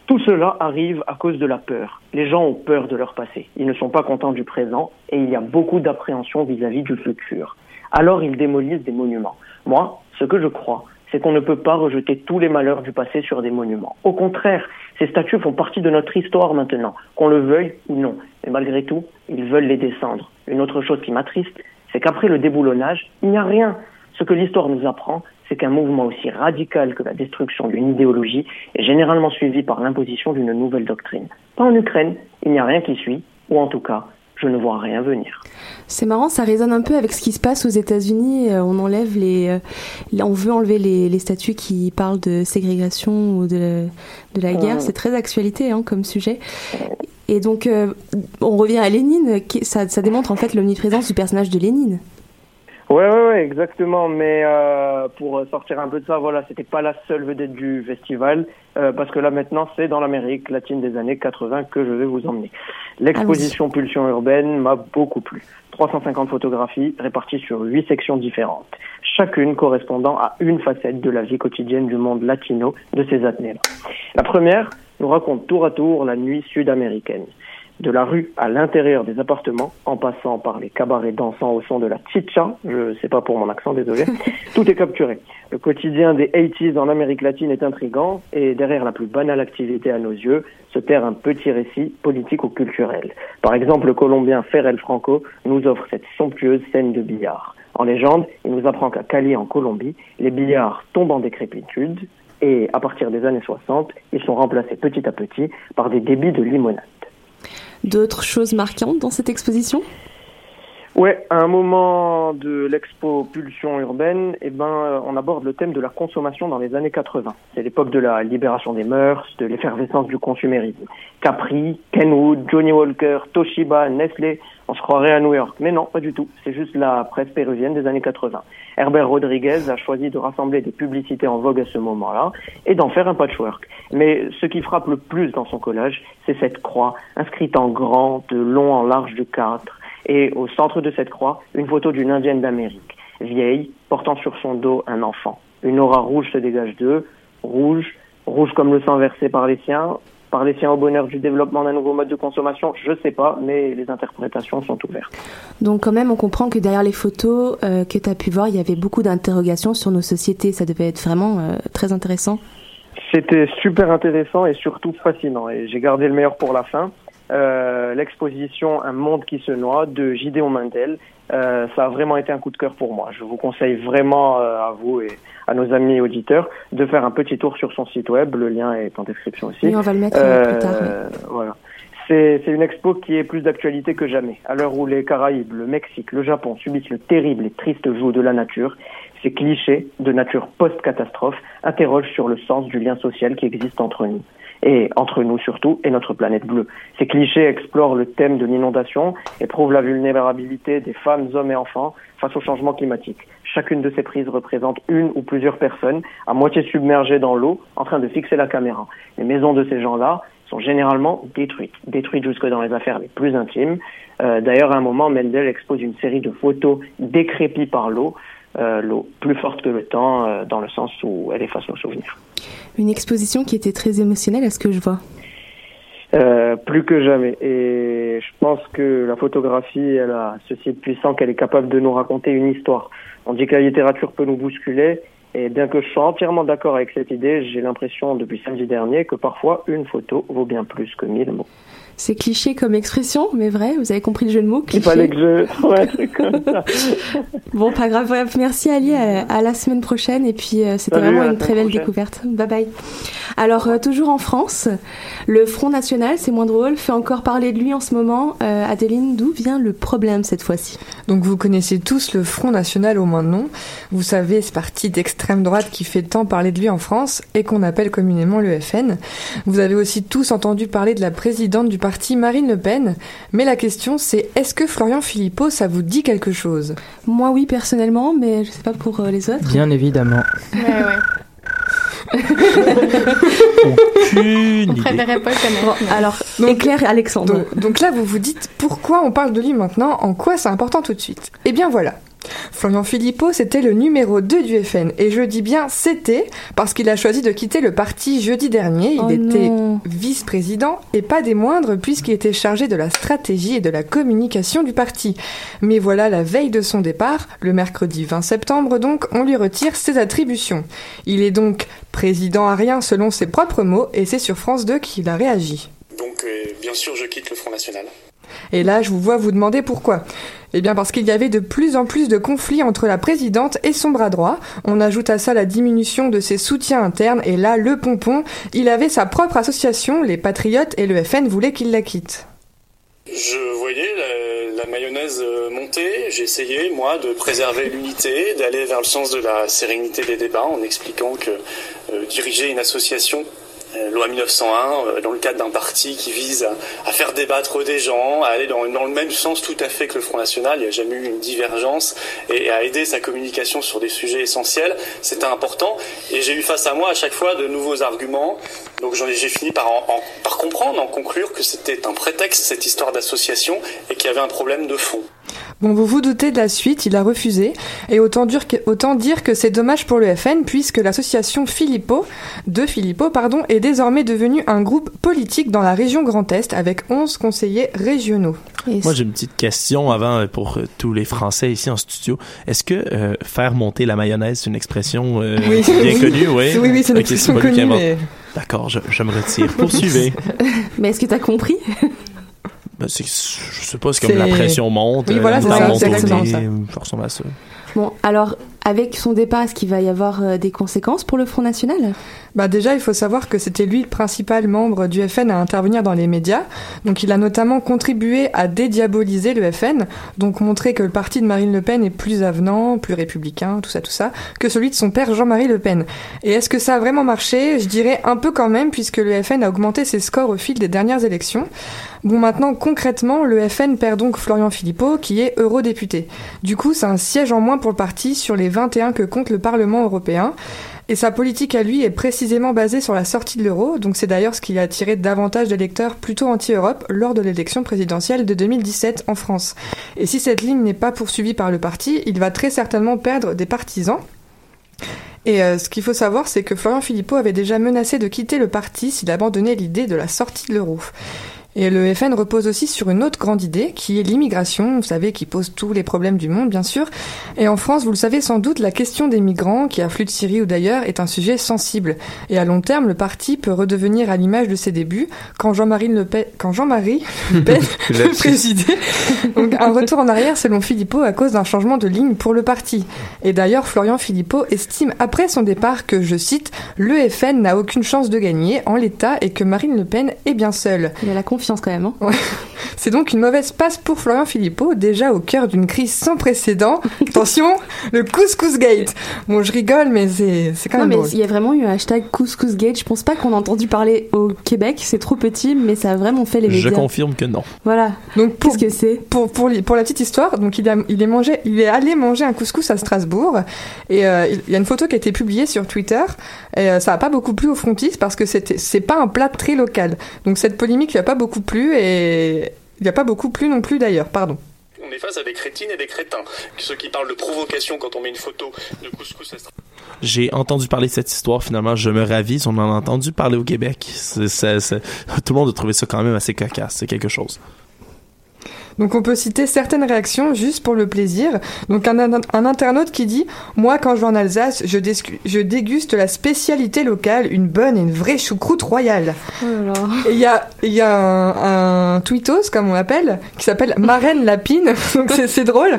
S16: Tout cela arrive à cause de la peur. Les gens ont peur de leur passé. Ils ne sont pas contents du présent et il y a beaucoup d'appréhension vis-à-vis du futur. Alors ils démolissent des monuments. Moi, ce que je crois, c'est qu'on ne peut pas rejeter tous les malheurs du passé sur des monuments. Au contraire, ces statues font partie de notre histoire maintenant, qu'on le veuille ou non. Mais malgré tout, ils veulent les descendre. Une autre chose qui m'attriste, c'est qu'après le déboulonnage, il n'y a rien. Ce que l'histoire nous apprend, c'est qu'un mouvement aussi radical que la destruction d'une idéologie est généralement suivi par l'imposition d'une nouvelle doctrine. Pas en Ukraine, il n'y a rien qui suit, ou en tout cas, je ne vois rien venir.
S2: C'est marrant, ça résonne un peu avec ce qui se passe aux États-Unis. Euh, on enlève les, euh, on veut enlever les, les statuts qui parlent de ségrégation ou de, de la guerre. C'est très d'actualité hein, comme sujet. Et donc, euh, on revient à Lénine. ça démontre en fait l'omniprésence du personnage de Lénine.
S16: Ouais, ouais, ouais, exactement. Mais euh, pour sortir un peu de ça, voilà, c'était pas la seule vedette du festival, euh, parce que là maintenant, c'est dans l'Amérique latine des années 80 que je vais vous emmener. L'exposition Pulsion urbaine m'a beaucoup plu. 350 photographies réparties sur huit sections différentes, chacune correspondant à une facette de la vie quotidienne du monde latino de ces années-là. La première nous raconte tour à tour la nuit sud-américaine. De la rue à l'intérieur des appartements, en passant par les cabarets dansant au son de la chicha, je sais pas pour mon accent, désolé, tout est capturé. Le quotidien des 80s en Amérique latine est intrigant et derrière la plus banale activité à nos yeux se terre un petit récit politique ou culturel. Par exemple, le Colombien Ferrel Franco nous offre cette somptueuse scène de billard. En légende, il nous apprend qu'à Cali, en Colombie, les billards tombent en décrépitude et à partir des années 60, ils sont remplacés petit à petit par des débits de limonade.
S2: D'autres choses marquantes dans cette exposition?
S16: Ouais, à un moment de l'expo Pulsion urbaine, eh ben, euh, on aborde le thème de la consommation dans les années 80. C'est l'époque de la libération des mœurs, de l'effervescence du consumérisme. Capri, Kenwood, Johnny Walker, Toshiba, Nestlé, on se croirait à New York. Mais non, pas du tout. C'est juste la presse péruvienne des années 80. Herbert Rodriguez a choisi de rassembler des publicités en vogue à ce moment-là et d'en faire un patchwork. Mais ce qui frappe le plus dans son collage, c'est cette croix inscrite en grand, de long en large de quatre et au centre de cette croix, une photo d'une indienne d'Amérique, vieille, portant sur son dos un enfant. Une aura rouge se dégage d'eux, rouge, rouge comme le sang versé par les siens, par les siens au bonheur du développement d'un nouveau mode de consommation, je sais pas, mais les interprétations sont ouvertes.
S2: Donc quand même, on comprend que derrière les photos euh, que tu as pu voir, il y avait beaucoup d'interrogations sur nos sociétés. Ça devait être vraiment euh, très intéressant.
S16: C'était super intéressant et surtout fascinant. Et j'ai gardé le meilleur pour la fin. Euh, L'exposition Un monde qui se noie de Gideon Mandel. Euh, ça a vraiment été un coup de cœur pour moi. Je vous conseille vraiment euh, à vous et à nos amis auditeurs de faire un petit tour sur son site web. Le lien est en description aussi.
S2: Oui, on va le mettre euh, plus tard.
S16: Voilà. C'est c'est une expo qui est plus d'actualité que jamais. À l'heure où les Caraïbes, le Mexique, le Japon subissent le terrible et triste joug de la nature, ces clichés de nature post-catastrophe interrogent sur le sens du lien social qui existe entre nous. Et entre nous surtout, et notre planète bleue. Ces clichés explorent le thème de l'inondation et prouvent la vulnérabilité des femmes, hommes et enfants face au changement climatique. Chacune de ces prises représente une ou plusieurs personnes à moitié submergées dans l'eau en train de fixer la caméra. Les maisons de ces gens-là sont généralement détruites, détruites jusque dans les affaires les plus intimes. Euh, D'ailleurs, à un moment, Mendel expose une série de photos décrépies par l'eau, euh, l'eau plus forte que le temps, euh, dans le sens où elle efface nos souvenirs.
S2: Une exposition qui était très émotionnelle, à ce que je vois.
S16: Euh, plus que jamais. Et je pense que la photographie, elle a ceci de puissant qu'elle est capable de nous raconter une histoire. On dit que la littérature peut nous bousculer, et bien que je sois entièrement d'accord avec cette idée, j'ai l'impression depuis samedi dernier que parfois une photo vaut bien plus que mille mots.
S2: C'est cliché comme expression, mais vrai, vous avez compris le jeu de mots,
S16: Il
S2: cliché.
S16: fallait que je trouve un truc comme ça.
S2: Bon, pas grave. Bref, merci Ali, à, à la semaine prochaine. Et puis, euh, c'était vraiment une très belle
S16: prochaine.
S2: découverte. Bye bye. Alors, euh, toujours en France, le Front National, c'est moins drôle, fait encore parler de lui en ce moment. Euh, Adeline, d'où vient le problème cette fois-ci?
S18: Donc vous connaissez tous le Front National au moins de nom. Vous savez ce parti d'extrême droite qui fait tant parler de lui en France et qu'on appelle communément le FN. Vous avez aussi tous entendu parler de la présidente du parti Marine Le Pen. Mais la question c'est est-ce que Florian Philippot ça vous dit quelque chose?
S2: Moi, oui, personnellement, mais je sais pas pour euh, les autres.
S3: Bien évidemment.
S8: Ouais, ouais.
S17: Aucune
S8: On
S17: idée.
S8: préférait pas le connaître. mais-
S2: Alors, éclaire Alexandre.
S18: Donc, donc là, vous vous dites pourquoi on parle de lui maintenant, en quoi c'est important tout de suite? Eh bien voilà. Florian Philippot, c'était le numéro 2 du FN. Et je dis bien c'était, parce qu'il a choisi de quitter le parti jeudi dernier. Il
S2: Oh
S18: était vice-président, et pas des moindres, puisqu'il était chargé de la stratégie et de la communication du parti. Mais voilà, la veille de son départ, le mercredi 20 septembre donc, on lui retire ses attributions. Il est donc président à rien selon ses propres mots, et c'est sur France 2 qu'il a réagi.
S19: Donc, euh, bien sûr, je quitte le Front National.
S18: Et là, je vous vois vous demander pourquoi. Eh bien parce qu'il y avait de plus en plus de conflits entre la présidente et son bras droit. On ajoute à ça la diminution de ses soutiens internes et là, le pompon, il avait sa propre association, les Patriotes, et le FN voulait qu'il la quitte.
S19: Je voyais la, mayonnaise euh, monter. Essayé, moi, de préserver l'unité, d'aller vers le sens de la sérénité des débats en expliquant que euh, diriger une association, loi 1901, euh, dans le cadre d'un parti qui vise à, faire débattre des gens, à aller dans, dans le même sens tout à fait que le Front National, il n'y a jamais eu une divergence, et à aider sa communication sur des sujets essentiels, c'était important. Et j'ai eu face à moi à chaque fois de nouveaux arguments. Donc j'ai fini par, en- en- par comprendre, en conclure que c'était un prétexte, cette histoire d'association, et qu'il y avait un problème de fond.
S18: Bon, vous vous doutez de la suite, il a refusé. Et autant dire que, autant dire que c'est dommage pour le FN, puisque l'association Philippot, de Philippot, pardon, est désormais devenue un groupe politique dans la région Grand Est, avec 11 conseillers régionaux.
S17: Moi, j'ai une petite question avant euh, pour euh, tous les Français ici en studio. Est-ce que euh, faire monter la mayonnaise, c'est une expression euh,
S18: Oui.
S17: bien connue? Oui,
S18: Oui, oui, c'est une
S17: Ok,
S18: expression connue, mais-
S17: D'accord, je, je me retire. Poursuivez.
S2: Mais est-ce que t'as compris?
S17: Ben, je sais pas, c'est comme la pression monte.
S2: Oui,
S17: euh,
S2: voilà, c'est ça,
S17: monte
S2: exactement. Ça
S17: ressemble à ça.
S2: Bon, alors, avec son départ, est-ce qu'il va y avoir euh, des conséquences pour le Front National?
S18: Bah déjà, il faut savoir que c'était lui le principal membre du FN à intervenir dans les médias. Donc il a notamment contribué à dédiaboliser le FN, donc montrer que le parti de Marine Le Pen est plus avenant, plus républicain, tout ça, tout ça, que celui de son père Jean-Marie Le Pen. Et est-ce que ça a vraiment marché? Je dirais un peu quand même, puisque le FN a augmenté ses scores au fil des dernières élections. Bon, maintenant, concrètement, le FN perd donc Florian Philippot, qui est eurodéputé. Du coup, c'est un siège en moins pour le parti sur les 21 que compte le Parlement européen. Et sa politique à lui est précisément basée sur la sortie de l'euro, donc c'est d'ailleurs ce qui a attiré davantage d'électeurs plutôt anti-Europe lors de l'élection présidentielle de 2017 en France. Et si cette ligne n'est pas poursuivie par le parti, il va très certainement perdre des partisans. Et euh, ce qu'il faut savoir, c'est que Florian Philippot avait déjà menacé de quitter le parti s'il abandonnait l'idée de la sortie de l'euro. Et le FN repose aussi sur une autre grande idée, qui est l'immigration, vous savez, qui pose tous les problèmes du monde, bien sûr. Et en France, vous le savez sans doute, la question des migrants qui affluent de Syrie ou d'ailleurs est un sujet sensible. Et à long terme, le parti peut redevenir à l'image de ses débuts, quand Jean-Marie Le Pen, quand Jean-Marie Le Pen peut présider. Donc un retour en arrière selon Philippot à cause d'un changement de ligne pour le parti. Et d'ailleurs, Florian Philippot estime après son départ que, je cite, le FN n'a aucune chance de gagner en l'état et que Marine Le Pen est bien seule.
S2: Il a la confiance quand même. Hein.
S18: C'est donc une mauvaise passe pour Florian Philippot, déjà au cœur d'une crise sans précédent. Attention, le couscous gate. Bon, je rigole, mais c'est c'est quand
S2: Non,
S18: même
S2: mais
S18: drôle.
S2: il y a vraiment eu un hashtag couscousgate. Je pense pas qu'on a entendu parler au Québec. C'est trop petit, mais ça a vraiment fait les
S17: Je
S2: médias.
S17: confirme que non.
S2: Voilà.
S18: Donc
S2: qu'est-ce que c'est?
S18: pour, pour, la petite histoire, donc il, a, il, est mangé, il est allé manger un couscous à Strasbourg et euh, il y a une photo qui a été publiée sur Twitter et euh, ça n'a pas beaucoup plu aux frontistes parce que c'était c'est pas un plat très local. Donc cette polémique lui a pas beaucoup plu et il n'y a pas beaucoup plu non plus d'ailleurs, pardon.
S19: On est face à des crétines et des crétins. Ceux qui parlent de provocation quand on met une photo de couscous à
S17: J'ai entendu parler de cette histoire, finalement, je me ravise, on en a entendu parler au Québec. C'est- c'est- c'est- Tout le monde a trouvé ça quand même assez cocasse, c'est quelque chose.
S18: Donc on peut citer certaines réactions juste pour le plaisir. Donc un, internaute qui dit « Moi, quand je vais en Alsace, je, déguste la spécialité locale, une bonne et une vraie choucroute royale.
S2: Oh
S18: il y a, il y a un, un tweetos, comme on l'appelle, qui s'appelle Marraine Lapine, donc c'est drôle,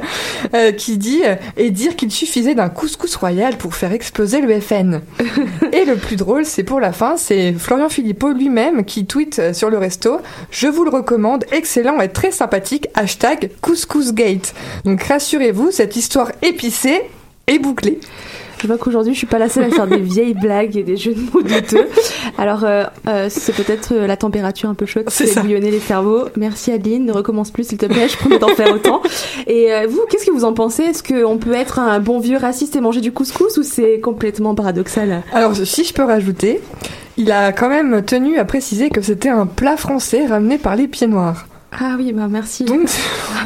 S18: euh, qui dit euh, « Et dire qu'il suffisait d'un couscous royal pour faire exploser le FN. » Et le plus drôle, c'est pour la fin, c'est Florian Philippot lui-même qui tweet sur le resto « Je vous le recommande, excellent et très sympathique, hashtag couscousgate. » Donc rassurez-vous, cette histoire épicée est bouclée.
S2: Je vois qu'aujourd'hui, je suis pas la seule à faire des vieilles blagues et des jeux de mots douteux. Alors, euh, euh, c'est peut-être euh, la température un peu chaude qui fait bouillonner les cerveaux. Merci Adeline, ne recommence plus s'il te plaît, je promets d'en faire autant. Et euh, vous, qu'est-ce que vous en pensez? Est-ce qu'on peut être un bon vieux raciste et manger du couscous ou c'est complètement paradoxal?
S18: Alors, si je peux rajouter, il a quand même tenu à préciser que c'était un plat français ramené par les pieds noirs.
S2: Ah oui, bah merci.
S18: Donc,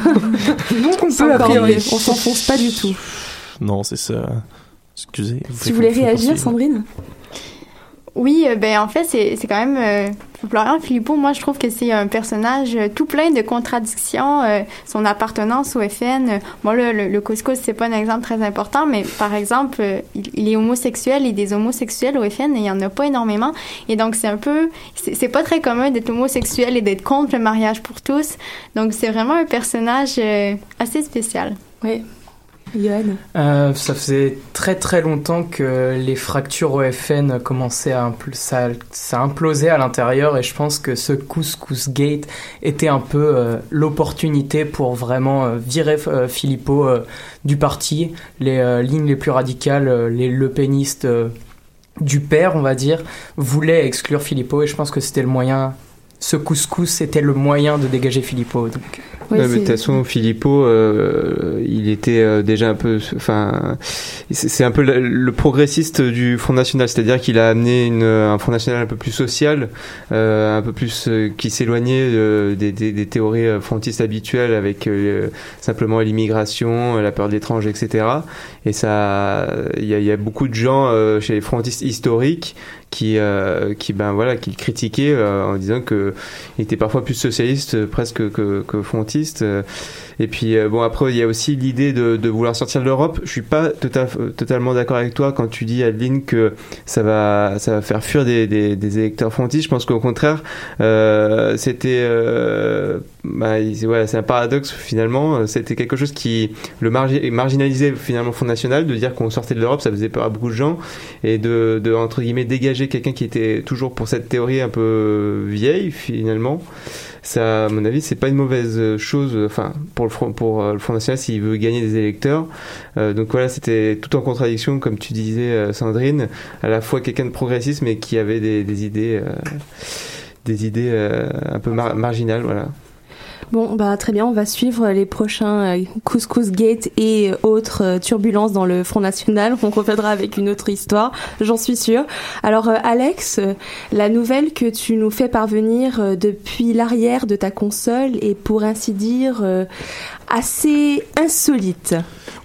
S18: donc on peut a priori.
S2: On s'enfonce pas du tout.
S17: Non, c'est ça. Excusez.
S2: Si vous voulez réagir, Sandrine?
S8: Oui, euh, ben en fait, c'est c'est quand même euh, Florian Philippot. Moi, je trouve que c'est un personnage euh, tout plein de contradictions. euh, son appartenance au FN. euh, bon, là, le, le couscous, c'est pas un exemple très important, mais par exemple, euh, il, il est homosexuel et des homosexuels au FN, il y en a pas énormément. Et donc, c'est un peu, c'est pas très commun d'être homosexuel et d'être contre le mariage pour tous. Donc, c'est vraiment un personnage assez spécial.
S2: Oui.
S3: Euh, ça faisait très très longtemps que les fractures au FN commençaient à, impl- ça, ça à l'intérieur et je pense que ce couscous gate était un peu euh, l'opportunité pour vraiment euh, virer Philippot du parti. Les lignes les plus radicales, les Le Penistes euh, du père, on va dire, voulaient exclure Philippot et je pense que c'était le moyen. Ce couscous était le moyen de dégager Philippot.
S6: Ouais, mais de toute façon, Philippot, euh, il était euh, déjà un peu, enfin, c'est un peu le, le progressiste du Front National, c'est-à-dire qu'il a amené une, un Front National un peu plus social, euh, un peu plus euh, qui s'éloignait euh, des, des, des théories euh, frontistes habituelles avec euh, simplement l'immigration, la peur de l'étranger, etc. Et ça, il y y a beaucoup de gens euh, chez les frontistes historiques qui, euh, qui ben voilà, qui le critiquaient euh, en disant que il était parfois plus socialiste presque que, que frontiste euh, et puis euh, bon après il y a aussi l'idée de, vouloir sortir de l'Europe. Je suis pas tota- totalement d'accord avec toi quand tu dis Adeline que ça va ça va faire fuir des, électeurs frontistes. Je pense qu'au contraire euh, c'était euh, bah, un paradoxe finalement. C'était quelque chose qui le margi- marginalisait finalement le Front National de dire qu'on sortait de l'Europe, ça faisait peur à beaucoup de gens et de entre guillemets dégager quelqu'un qui était toujours pour cette théorie un peu vieille finalement. Ça, à mon avis, c'est pas une mauvaise chose. Enfin, pour le Front, pour euh, le Front National, s'il veut gagner des électeurs. Euh, donc voilà, c'était tout en contradiction, comme tu disais, euh, Sandrine, à la fois quelqu'un de progressiste, mais qui avait des, des idées, euh, des idées euh, un peu mar- marginales, voilà.
S2: Bon, bah très bien, on va suivre les prochains euh, Couscous Gate et autres euh, turbulences dans le Front National. On reviendra avec une autre histoire, j'en suis sûre. Alors euh, Alex, euh, la nouvelle que tu nous fais parvenir euh, depuis l'arrière de ta console est pour ainsi dire euh, assez insolite.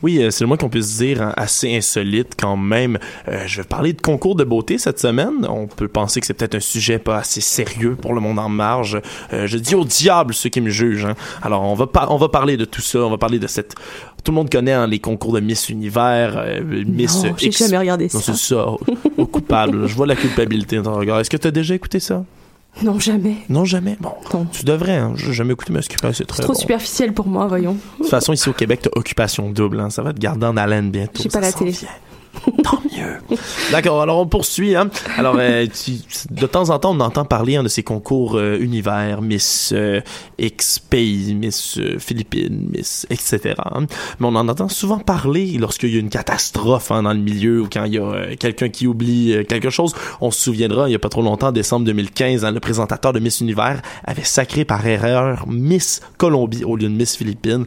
S17: Oui, euh, c'est le moins qu'on puisse dire, hein, assez insolite quand même. Euh, je vais parler de concours de beauté cette semaine. On peut penser que c'est peut-être un sujet pas assez sérieux pour le monde en marge. Euh, je dis au diable ceux qui me jugent. hein. Alors, on va, on va parler de tout ça. On va parler de cette... Tout le monde connaît hein, les concours de Miss Univers, euh, Miss...
S2: Non,
S17: X-
S2: jamais regardé
S17: Non,
S2: ça.
S17: c'est ça, au, au coupable. Je vois la culpabilité dans ton regard. Est-ce que tu as déjà écouté ça?
S2: Non, jamais.
S17: Non, jamais. Bon, tu devrais. Hein. J'ai jamais écouté, mais c'est très
S2: C'est trop
S17: bon.
S2: superficiel pour moi, voyons.
S17: De toute façon, ici au Québec, t'as occupation double. Hein. Ça va te garder en haleine bientôt.
S2: J'ai pas la télé.
S17: vient. D'accord, alors on poursuit. Hein. Alors, euh, tu- de temps en temps, on entend parler hein, de ces concours euh, univers, Miss euh, X pays, Miss euh, Philippines, Miss etc. hein. Mais on en entend souvent parler lorsqu'il y a une catastrophe dans le milieu ou quand il y a quelqu'un qui oublie quelque chose. On se souviendra, il y a pas trop longtemps, décembre 2015, hein, le présentateur de Miss Univers avait sacré par erreur Miss Colombie au lieu de Miss Philippines.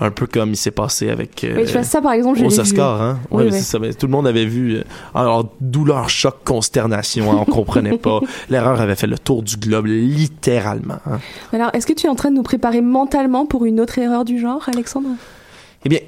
S17: Un peu comme il s'est passé avec...
S2: Oui, tu vois, ça, par exemple, je
S17: aux
S2: vu.
S17: Oscars?
S2: Oui, oui.
S17: ça. Mais tout le monde avait vu. euh, Alors, douleur, choc, consternation. hein, on comprenait pas. L'erreur avait fait le tour du globe, littéralement. hein.
S2: Alors, est-ce que tu es en train de nous préparer mentalement pour une autre erreur du genre, Alexandre?
S17: Eh bien,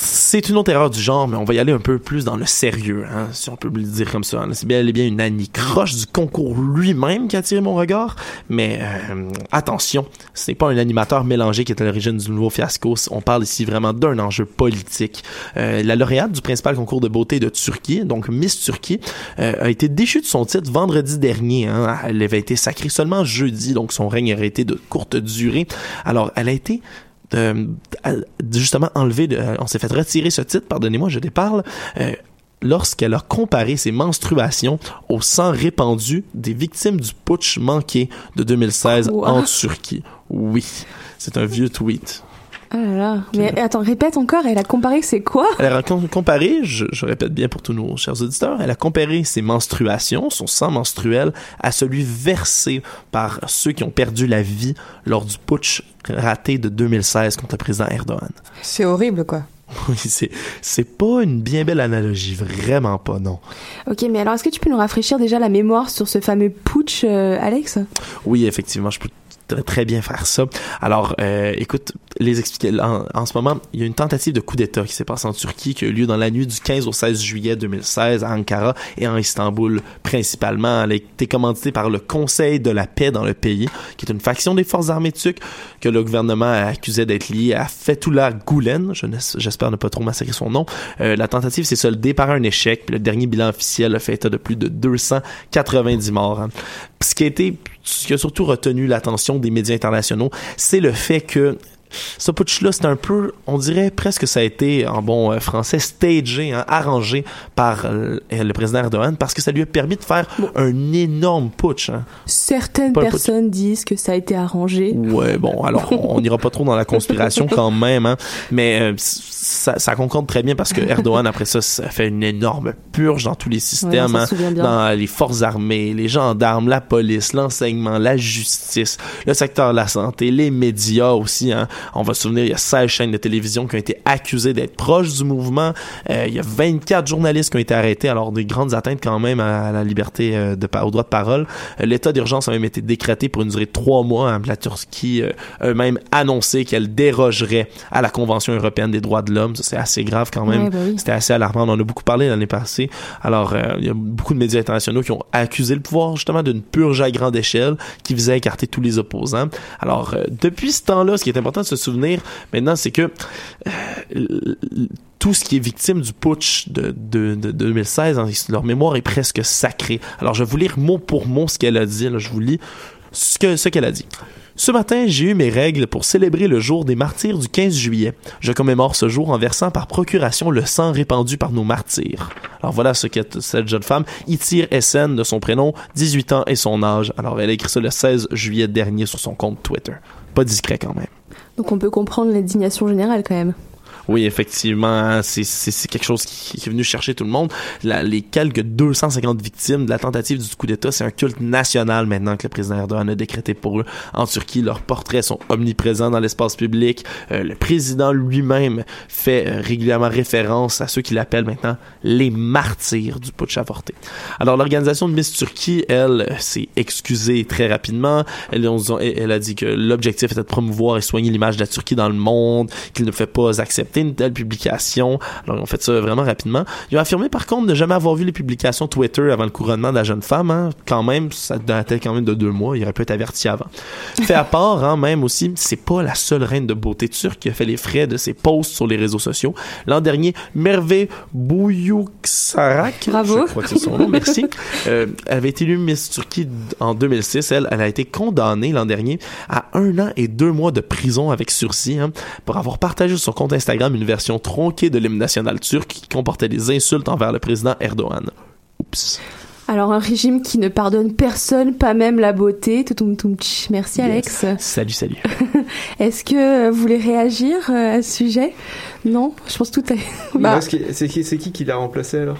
S17: c'est une autre erreur du genre, mais on va y aller un peu plus dans le sérieux, hein, si on peut le dire comme ça. C'est bien, bien une anicroche du concours lui-même qui a attiré mon regard, mais euh, attention, ce n'est pas un animateur mélangé qui est à l'origine du nouveau fiasco. On parle ici vraiment d'un enjeu politique. Euh, la lauréate du principal concours de beauté de Turquie, donc Miss Turquie, euh, a été déchue de son titre vendredi dernier. hein. Elle avait été sacrée seulement jeudi, donc son règne aurait été de courte durée. Alors, elle a été euh, justement enlevé, de- euh, on s'est fait retirer ce titre, pardonnez-moi, je déparle, euh, lorsqu'elle a comparé ses menstruations au sang répandu des victimes du putsch manqué de 2016
S2: Quoi?
S17: en Turquie. Oui, c'est un vieux tweet.
S2: Ah là là. Mais attends, répète encore, elle a comparé c'est quoi?
S17: Elle a com- comparé, je, je répète bien pour tous nos chers auditeurs, elle a comparé ses menstruations, son sang menstruel, à celui versé par ceux qui ont perdu la vie lors du putsch raté de 2016 contre le président Erdogan.
S18: C'est horrible, quoi.
S17: Oui, c'est, c'est pas une bien belle analogie, vraiment pas, non.
S2: Ok, mais alors est-ce que tu peux nous rafraîchir déjà la mémoire sur ce fameux putsch, euh, Alex?
S17: Oui, effectivement, je peux très, bien faire ça. Alors, euh, écoute, les expliquer. En, ce moment, il y a une tentative de coup d'État qui s'est passée en Turquie, qui a eu lieu dans la nuit du 15 au 16 juillet 2016 à Ankara et en Istanbul principalement. Elle a été commanditée par le Conseil de la paix dans le pays, qui est une faction des forces armées turques que le gouvernement a accusé d'être lié à Fethullah Gulen. J'espère ne pas trop massacrer son nom. Euh, la tentative s'est soldée par un échec, le dernier bilan officiel a fait état de plus de 290 morts. hein. Ce qui a été, ce qui a surtout retenu l'attention des médias internationaux, c'est le fait que ce putsch-là, c'est un peu, on dirait presque que ça a été, en bon euh, français, stagé, hein, arrangé par euh, le président Erdogan, parce que ça lui a permis de faire un énorme putsch. hein.
S2: Certaines
S17: Pas le putsch.
S2: personnes disent que ça a été arrangé.
S17: Ouais, bon, alors on n'ira pas trop dans la conspiration quand même, hein, mais euh, ça, ça concorde très bien parce que Erdogan, après ça, ça fait une énorme purge dans tous les systèmes, hein, dans les forces armées, les gendarmes, la police, l'enseignement, la justice, le secteur de la santé, les médias aussi. Hein. On va se souvenir, il y a 16 chaînes de télévision qui ont été accusées d'être proches du mouvement. Euh, il y a 24 journalistes qui ont été arrêtés, alors des grandes atteintes quand même à la liberté euh, de au droit de parole. Euh, L'état d'urgence a même été décrété pour une durée de trois mois. Hein. La Turquie euh, a même annoncé qu'elle dérogerait à la Convention européenne des droits de l'homme. C'est assez grave quand même.
S2: Bah oui.
S17: C'était assez alarmant. On en a beaucoup parlé l'année passée. Alors, euh, il y a beaucoup de médias internationaux qui ont accusé le pouvoir justement d'une purge à grande échelle qui visait à écarter tous les opposants. Alors, euh, depuis ce temps-là, ce qui est important de souvenir maintenant, c'est que euh, tout ce qui est victime du putsch de, de, de 2016, hein, leur mémoire est presque sacrée. Alors, je vais vous lire mot pour mot ce qu'elle a dit. Je vous lis ce que ce qu'elle a dit. Ce matin, j'ai eu mes règles pour célébrer le jour des martyrs du 15 juillet. Je commémore ce jour en versant par procuration le sang répandu par nos martyrs. Alors voilà ce qu'est cette jeune femme. Itir SN de son prénom, 18 ans et son âge. Alors elle a écrit ça le 16 juillet dernier sur son compte Twitter. Pas discret quand même.
S2: Donc on peut comprendre l'indignation générale quand même.
S17: Oui, effectivement, c'est quelque chose qui, est venu chercher tout le monde. Les quelques 250 victimes de la tentative du coup d'État, c'est un culte national maintenant que le président Erdogan a décrété pour eux. En Turquie, leurs portraits sont omniprésents dans l'espace public. Euh, le président lui-même fait euh, régulièrement référence à ceux qu'il appelle maintenant les martyrs du putsch avorté. Alors, l'organisation de Miss Turquie, elle, s'est excusée très rapidement. Elle, elle a dit que l'objectif était de promouvoir et soigner l'image de la Turquie dans le monde, qu'il ne fait pas accepter une telle publication. Alors, ils ont fait ça vraiment rapidement. Ils ont affirmé, par contre, ne jamais avoir vu les publications Twitter avant le couronnement de la jeune femme. Hein. Quand même, ça datait quand même de deux mois. Il aurait pu être averti avant. Fait à part, hein, même aussi, c'est pas la seule reine de beauté turque qui a fait les frais de ses posts sur les réseaux sociaux. L'an dernier, Merve Bouyuksarak,
S2: Bravo.
S17: je crois que c'est son nom, merci, euh, avait été élue Miss Turquie en 2006. Elle, elle a été condamnée l'an dernier à un an et deux mois de prison avec sursis hein, pour avoir partagé sur son compte Instagram une version tronquée de l'hymne national turc qui comportait des insultes envers le président Erdogan. Oups.
S2: Alors un régime qui ne pardonne personne, pas même la beauté. Toutoum toum tch. Merci Alex.
S17: Salut, salut.
S2: Est-ce que vous voulez réagir euh, à ce sujet? Non, je pense tout est.
S6: Bah, que- c'est qui, c'est qui qui l'a remplacé alors?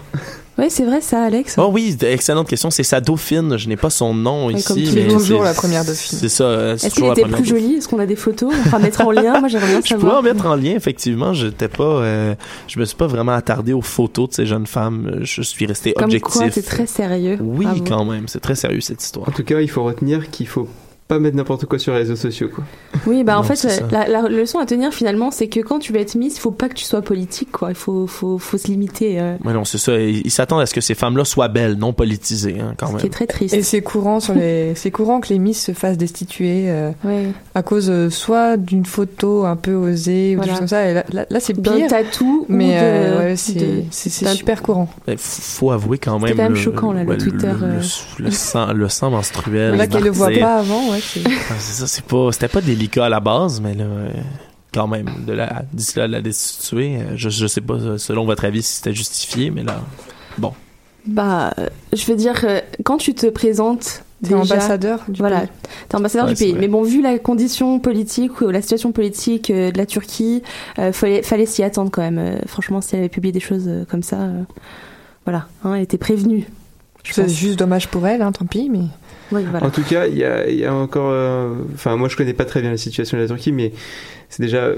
S2: Ouais, c'est vrai ça, Alex.
S17: Oh oui, excellente question. C'est sa dauphine. Je n'ai pas son nom
S2: Ouais,
S17: ici.
S2: comme
S17: mais
S18: toujours
S17: c'est-
S18: la première dauphine.
S17: C'est ça. euh, c'est
S2: Est-ce qu'elle était
S17: première
S2: plus jolie? Est-ce qu'on a des photos? On pourra mettre en lien. Moi, j'aimerais bien
S17: Je pourrais
S2: savoir.
S17: en mettre en lien, effectivement. J'étais pas, euh, je me suis pas vraiment attardé aux photos de ces jeunes femmes. Je suis resté
S2: Comme
S17: objectif.
S2: quoi, c'est très sérieux.
S17: Oui,
S2: Bravo.
S17: quand même. C'est très sérieux, cette histoire.
S6: En tout cas, il faut retenir qu'il faut pas mettre n'importe quoi sur les réseaux sociaux. Quoi.
S2: Oui, bah en fait,
S17: c'est
S2: la, la leçon à tenir finalement, c'est que quand tu vas être Miss, il faut pas que tu sois politique, quoi. Il faut, faut, faut se limiter. euh,
S17: non, c'est ça. Ils ils s'attendent à ce que ces femmes-là soient belles, non politisées, hein, quand
S2: ce
S17: même.
S2: qui est très triste.
S18: Et c'est courant sur les, c'est courant que les Miss se fassent destituer euh,
S2: Ouais.
S18: à cause euh, soit d'une photo un peu osée ou
S2: Voilà.
S18: des choses comme ça. Et là, là, là, c'est
S2: D'un
S18: pire.
S2: tatou ou
S18: Mais euh, ouais, c'est, c'est, c'est
S2: d'un-
S18: super courant.
S17: F- faut avouer quand même.
S2: C'était quand même choquant, là, le Twitter,
S17: Le,
S2: euh.
S17: le sang, le sang menstruel.
S18: Là qu'elle le voit
S17: martyr.
S18: pas avant, ouais. c'est-
S17: Ah, c'est ça, c'est pas, c'était pas délicat à la base, mais là, quand même, de la, d'ici là, de la destituer, euh, je, je sais pas, euh, selon votre avis, si c'était justifié, mais là, bon.
S2: Bah, je veux dire, euh, quand tu te présentes.
S18: T'es
S2: déjà-
S18: ambassadeur du
S2: Voilà,
S18: pays.
S2: t'es ambassadeur
S17: Ouais,
S2: du pays.
S17: vrai.
S2: Mais bon, vu la condition politique ou la situation politique de la Turquie, euh, fallait, fallait s'y attendre quand même. Euh, franchement, si elle avait publié des choses comme ça, euh, voilà, hein, elle était prévenue. Je
S18: C'est
S2: pense.
S18: juste dommage pour elle, hein, tant pis, mais.
S6: En tout cas, il y a, y a encore. euh, Enfin, moi, je connais pas très bien la situation de la Turquie, mais c'est déjà.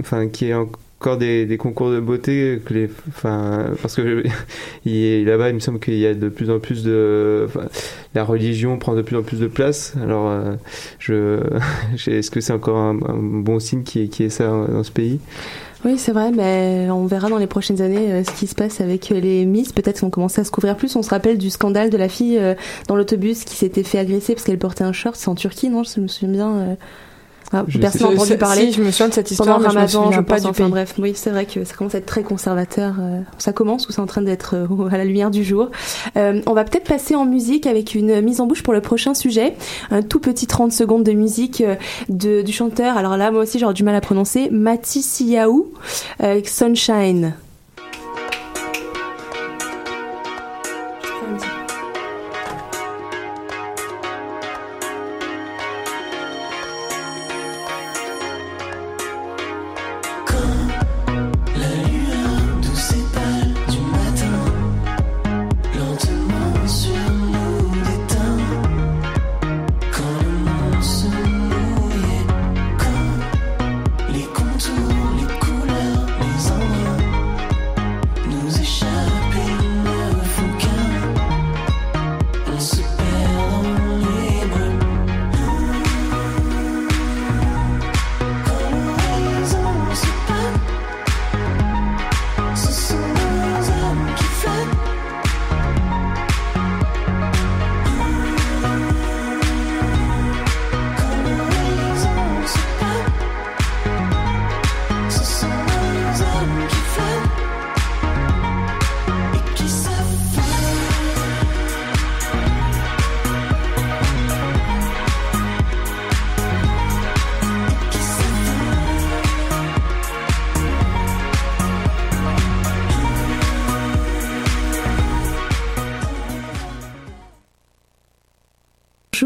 S6: Enfin, qu'il y ait encore des, des concours de beauté, que les. Enfin, parce que est- là-bas, il me semble qu'il y a de plus en plus de. la religion prend de plus en plus de place. Alors, euh, je. Est-ce que c'est encore un, un bon signe qui est, qui est ça dans ce pays?
S2: Oui, c'est vrai, mais on verra dans les prochaines années euh, ce qui se passe avec euh, les Miss. Peut-être qu'on commence à se couvrir plus. On se rappelle du scandale de la fille euh, dans l'autobus qui s'était fait agresser parce qu'elle portait un short. C'est en Turquie, non? Je me souviens bien. Euh. Ah, personne n'a entendu
S18: si,
S2: parler.
S18: je me souviens de cette histoire,
S2: Pendant
S18: mais je me
S2: Ramadan,
S18: souviens
S2: je
S18: pas
S2: pense.
S18: du
S2: enfin
S18: pays.
S2: bref, oui, c'est vrai que ça commence à être très conservateur. euh, ça commence ou c'est en train d'être euh, à la lumière du jour. Euh, on va peut-être passer en musique avec une mise en bouche pour le prochain sujet. Un tout petit 30 secondes de musique euh, de, du chanteur. Alors là, moi aussi, j'aurais du mal à prononcer. Mati Siaou avec Sunshine.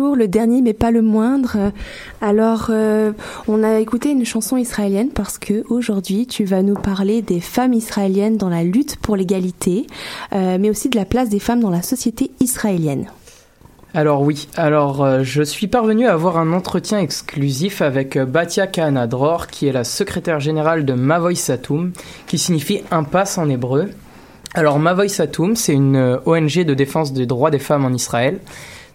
S20: Le
S2: dernier mais pas le moindre. Alors, euh, on a écouté une chanson israélienne parce que aujourd'hui, tu vas nous parler des femmes israéliennes dans la lutte pour l'égalité, euh, mais aussi de la place des femmes dans la société israélienne.
S3: Alors oui, alors euh, je suis parvenu à avoir un entretien exclusif avec Batia Kahana Dror, qui est la secrétaire générale de Mavoy Satoum, qui signifie impasse en hébreu. Alors Mavoy Satoum, c'est une ONG de défense des droits des femmes en Israël.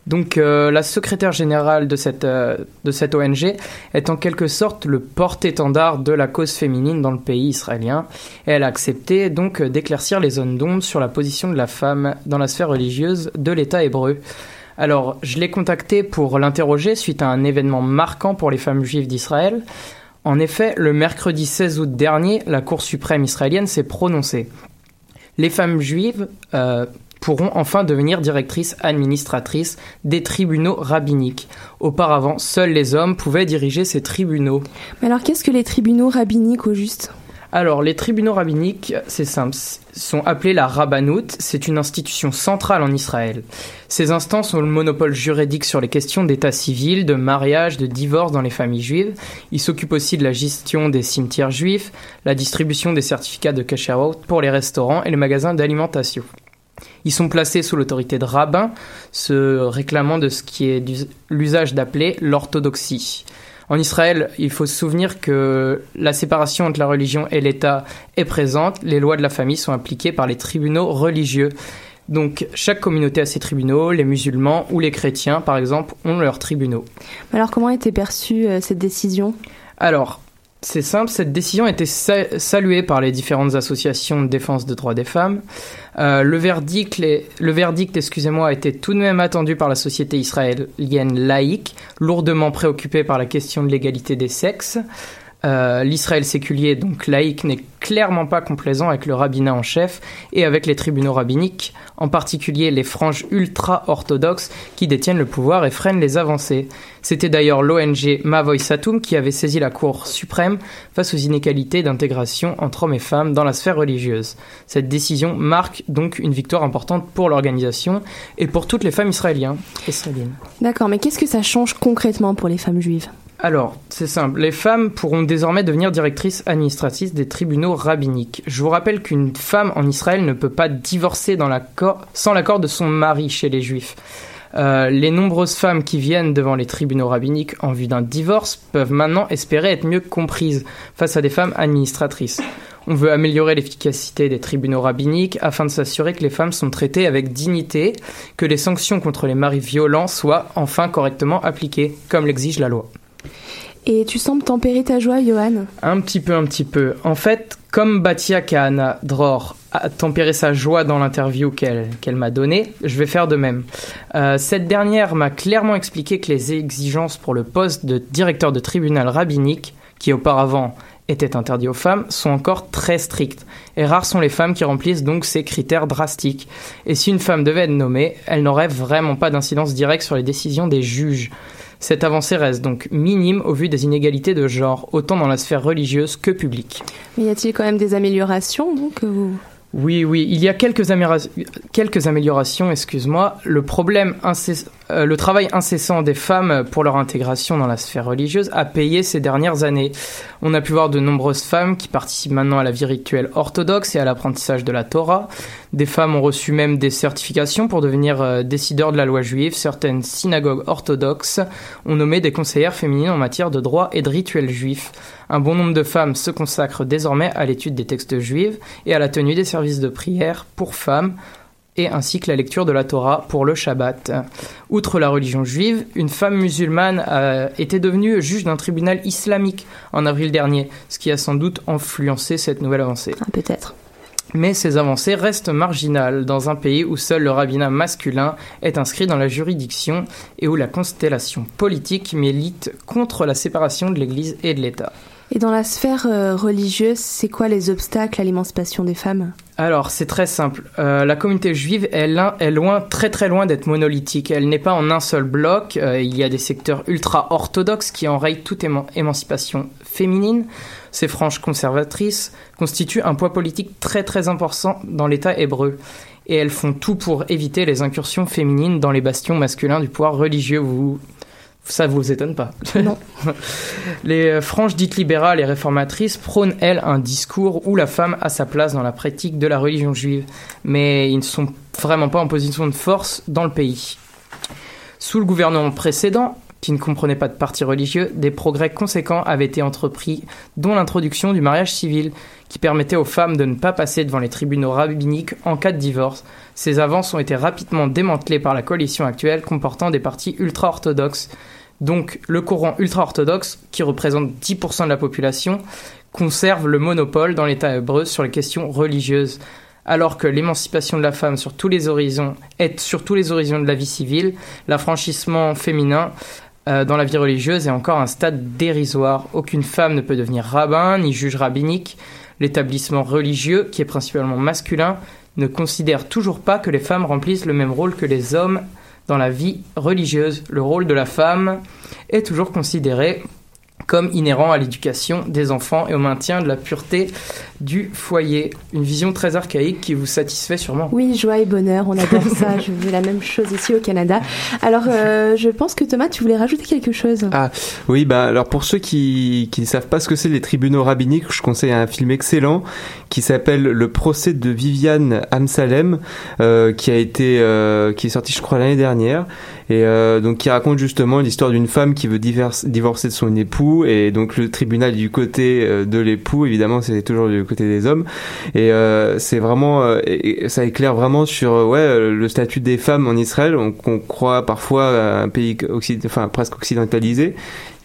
S3: Donc euh, la secrétaire générale de cette, euh, de cette ONG est en quelque sorte le porte-étendard de la cause féminine dans le pays israélien. Et elle a accepté donc d'éclaircir les zones d'ombre sur la position de la femme dans la sphère religieuse de l'État hébreu. Alors, je l'ai contacté pour l'interroger suite à un événement marquant pour les femmes juives d'Israël. En effet, le mercredi 16 août dernier, la Cour suprême israélienne s'est prononcée. Les femmes juives euh, pourront enfin devenir directrices administratrices des tribunaux rabbiniques. Auparavant, seuls les hommes pouvaient diriger ces tribunaux.
S2: Mais alors, qu'est-ce que les tribunaux rabbiniques au juste?
S3: Alors, les tribunaux rabbiniques, c'est simple, sont appelés la Rabbanout. C'est une institution centrale en Israël. Ces instances ont le monopole juridique sur les questions d'état civil, de mariage, de divorce dans les familles juives. Ils s'occupent aussi de la gestion des cimetières juifs, la distribution des certificats de kasherot pour les restaurants et les magasins d'alimentation. Ils sont placés sous l'autorité de rabbins, se réclamant de ce qui est l'usage d'appeler l'orthodoxie. En Israël, il faut se souvenir que la séparation entre la religion et l'État est présente. Les lois de la famille sont appliquées par les tribunaux religieux. Donc, chaque communauté a ses tribunaux. Les musulmans ou les chrétiens, par exemple, ont leurs tribunaux.
S2: Alors, comment était perçue euh, cette décision?
S3: Alors, c'est simple, cette décision a été sa- saluée par les différentes associations de défense des droits des femmes. Euh, le verdict, le verdict excusez-moi, a été tout de même attendu par la société israélienne laïque, lourdement préoccupée par la question de l'égalité des sexes. Euh, L'Israël séculier, donc laïque, n'est clairement pas complaisant avec le rabbinat en chef et avec les tribunaux rabbiniques, en particulier les franges ultra-orthodoxes qui détiennent le pouvoir et freinent les avancées. C'était d'ailleurs l'ONG Mavoy Satoum qui avait saisi la Cour suprême face aux inégalités d'intégration entre hommes et femmes dans la sphère religieuse. Cette décision marque donc une victoire importante pour l'organisation et pour toutes les femmes israéliennes. israéliennes.
S2: D'accord, mais qu'est-ce que ça change concrètement pour les femmes juives?
S3: Alors, c'est simple. Les femmes pourront désormais devenir directrices administratives des tribunaux rabbiniques. Je vous rappelle qu'une femme en Israël ne peut pas divorcer sans l'accord de son mari chez les juifs. Euh, les nombreuses femmes qui viennent devant les tribunaux rabbiniques en vue d'un divorce peuvent maintenant espérer être mieux comprises face à des femmes administratrices. On veut améliorer l'efficacité des tribunaux rabbiniques afin de s'assurer que les femmes sont traitées avec dignité, que les sanctions contre les maris violents soient enfin correctement appliquées, comme l'exige la loi.
S2: Et tu sembles tempérer ta joie, Johan
S3: Un petit peu, un petit peu. En fait, comme Batia Kahana Dror a tempéré sa joie dans l'interview qu'elle m'a donnée, je vais faire de même. Euh, cette dernière m'a clairement expliqué que les exigences pour le poste de directeur de tribunal rabbinique, qui auparavant était interdit aux femmes, sont encore très strictes. Et rares sont les femmes qui remplissent donc ces critères drastiques. Et si une femme devait être nommée, elle n'aurait vraiment pas d'incidence directe sur les décisions des juges. Cette avancée reste donc minime au vu des inégalités de genre, autant dans la sphère religieuse que publique.
S2: Mais y a-t-il quand même des améliorations donc ou-
S3: Oui, oui, il y a quelques, améra- quelques améliorations, excuse-moi. Le problème, incess- euh, le travail incessant des femmes pour leur intégration dans la sphère religieuse a payé ces dernières années. On a pu voir de nombreuses femmes qui participent maintenant à la vie rituelle orthodoxe et à l'apprentissage de la Torah. Des femmes ont reçu même des certifications pour devenir euh, décideurs de la loi juive. Certaines synagogues orthodoxes ont nommé des conseillères féminines en matière de droit et de rituels juifs. Un bon nombre de femmes se consacrent désormais à l'étude des textes juifs et à la tenue des services de prière pour femmes et ainsi que la lecture de la Torah pour le Shabbat. Outre la religion juive, une femme musulmane a été devenue juge d'un tribunal islamique en avril dernier, ce qui a sans doute influencé cette nouvelle avancée.
S2: Peut-être.
S3: Mais ces avancées restent marginales dans un pays où seul le rabbinat masculin est inscrit dans la juridiction et où la constellation politique milite contre la séparation de l'Église et de l'État.
S2: Et dans la sphère euh, religieuse, c'est quoi les obstacles à l'émancipation des femmes?
S3: Alors, c'est très simple. Euh, la communauté juive est, loin- est loin, très très loin d'être monolithique. Elle n'est pas en un seul bloc. Euh, il y a des secteurs ultra-orthodoxes qui enrayent toute éman- émancipation féminine. Ces franges conservatrices constituent un poids politique très très important dans l'État hébreu. et elles font tout pour éviter les incursions féminines dans les bastions masculins du pouvoir religieux. Vous, ça vous étonne pas
S2: Non.
S3: Les euh, franges dites libérales et réformatrices prônent, elles, un discours où la femme a sa place dans la pratique de la religion juive, mais ils ne sont vraiment pas en position de force dans le pays. Sous le gouvernement précédent, qui ne comprenait pas de parti religieux, des progrès conséquents avaient été entrepris, dont l'introduction du mariage civil, qui permettait aux femmes de ne pas passer devant les tribunaux rabbiniques en cas de divorce. Ces avances ont été rapidement démantelées par la coalition actuelle comportant des partis ultra-orthodoxes. Donc le courant ultra-orthodoxe, qui représente 10% de la population, conserve le monopole dans l'État hébreu sur les questions religieuses alors que l'émancipation de la femme sur tous les horizons est sur tous les horizons de la vie civile, l'affranchissement féminin euh, dans la vie religieuse est encore un stade dérisoire. Aucune femme ne peut devenir rabbin ni juge rabbinique. L'établissement religieux, qui est principalement masculin, ne considère toujours pas que les femmes remplissent le même rôle que les hommes dans la vie religieuse. Le rôle de la femme est toujours considéré comme inhérent à l'éducation des enfants et au maintien de la pureté du foyer. Une vision très archaïque qui vous satisfait sûrement.
S2: Oui, joie et bonheur, on adore ça. Je veux la même chose ici au Canada. Alors, euh, je pense que Thomas, tu voulais rajouter quelque chose.
S6: Ah oui, bah alors pour ceux qui, qui ne savent pas ce que c'est les tribunaux rabbiniques, je conseille un film excellent qui s'appelle Le procès de Viviane Amsalem, euh, qui a été euh, qui est sorti je crois l'année dernière et euh, donc qui raconte justement l'histoire d'une femme qui veut divorce- divorcer de son époux et donc le tribunal du côté de l'époux évidemment c'est toujours du côté des hommes. Et euh, c'est vraiment euh, et- ça éclaire vraiment sur euh, ouais le statut des femmes en Israël. On, qu'on croit parfois un pays occid- enfin presque occidentalisé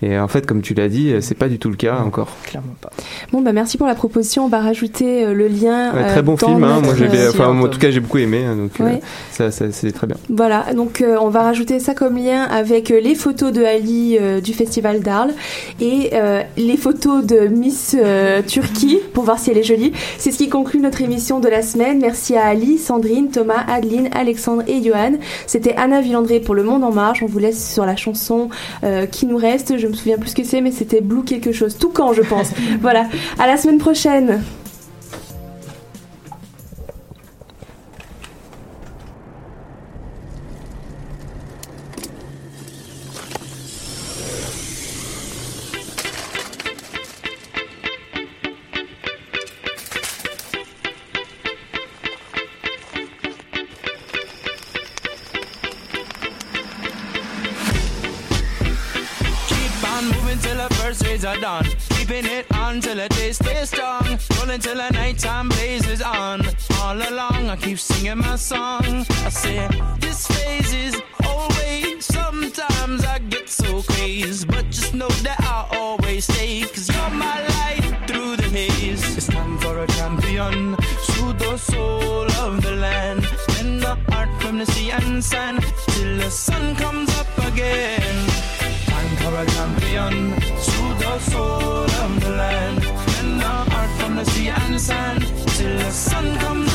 S6: et en fait comme tu l'as dit euh, c'est pas du tout le cas encore
S3: Clairement pas.
S2: Bon, bah merci pour la proposition. On va rajouter euh, le lien.
S6: Ouais,
S2: euh,
S6: très bon
S2: dans
S6: film hein. moi
S2: euh,
S6: enfin moi, en tout cas j'ai beaucoup aimé hein, donc euh,
S2: Ouais.
S6: ça, ça c'est très bien
S2: Voilà, donc euh, on va rajouter ça comme lien avec euh, les photos de Ali euh, du festival d'Arles et euh, les photos de Miss euh, Turquie pour voir si elle est jolie. C'est ce qui conclut notre émission de la semaine. Merci à Ali, Sandrine, Thomas, Adeline, Alexandre et Johan. C'était Anna Villandré pour Le Monde en Marche. On vous laisse sur la chanson euh, qui nous reste. Je me souviens plus ce que c'est, mais c'était Blue quelque chose. Tout quand, je pense. voilà, à la semaine prochaine.
S20: Singing my song. I say, this phase is always. Sometimes I get so crazy. But just know that I'll always stay. Cause you're my light through the haze. It's time for a champion. to the soul of the land. Bend the heart from the sea and sand. Till the sun comes up again. Time for a champion, soothe the soul of the land. And the heart from the sea and sand till the sun comes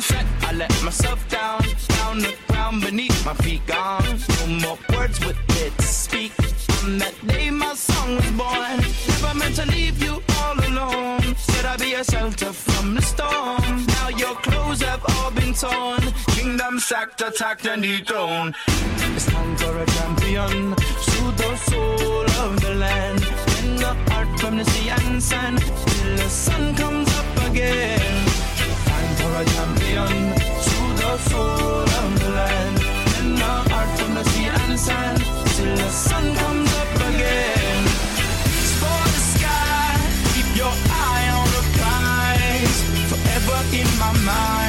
S20: sunset, I let myself down, down the ground beneath my feet gone. No more words with it to speak. On that day my song was born. Never meant to leave you all alone. Said I'd be a shelter from the storm. Now your clothes have all been torn. Kingdom sacked, attacked and dethroned. It's time for a champion. Soothe the soul of the land. Bend the heart from the sea and sand. Till the sun comes up again a champion to the full of the land. In the heart from the sea and sand till the sun comes up again. For the sky, keep your eye on the prize. Forever in my mind.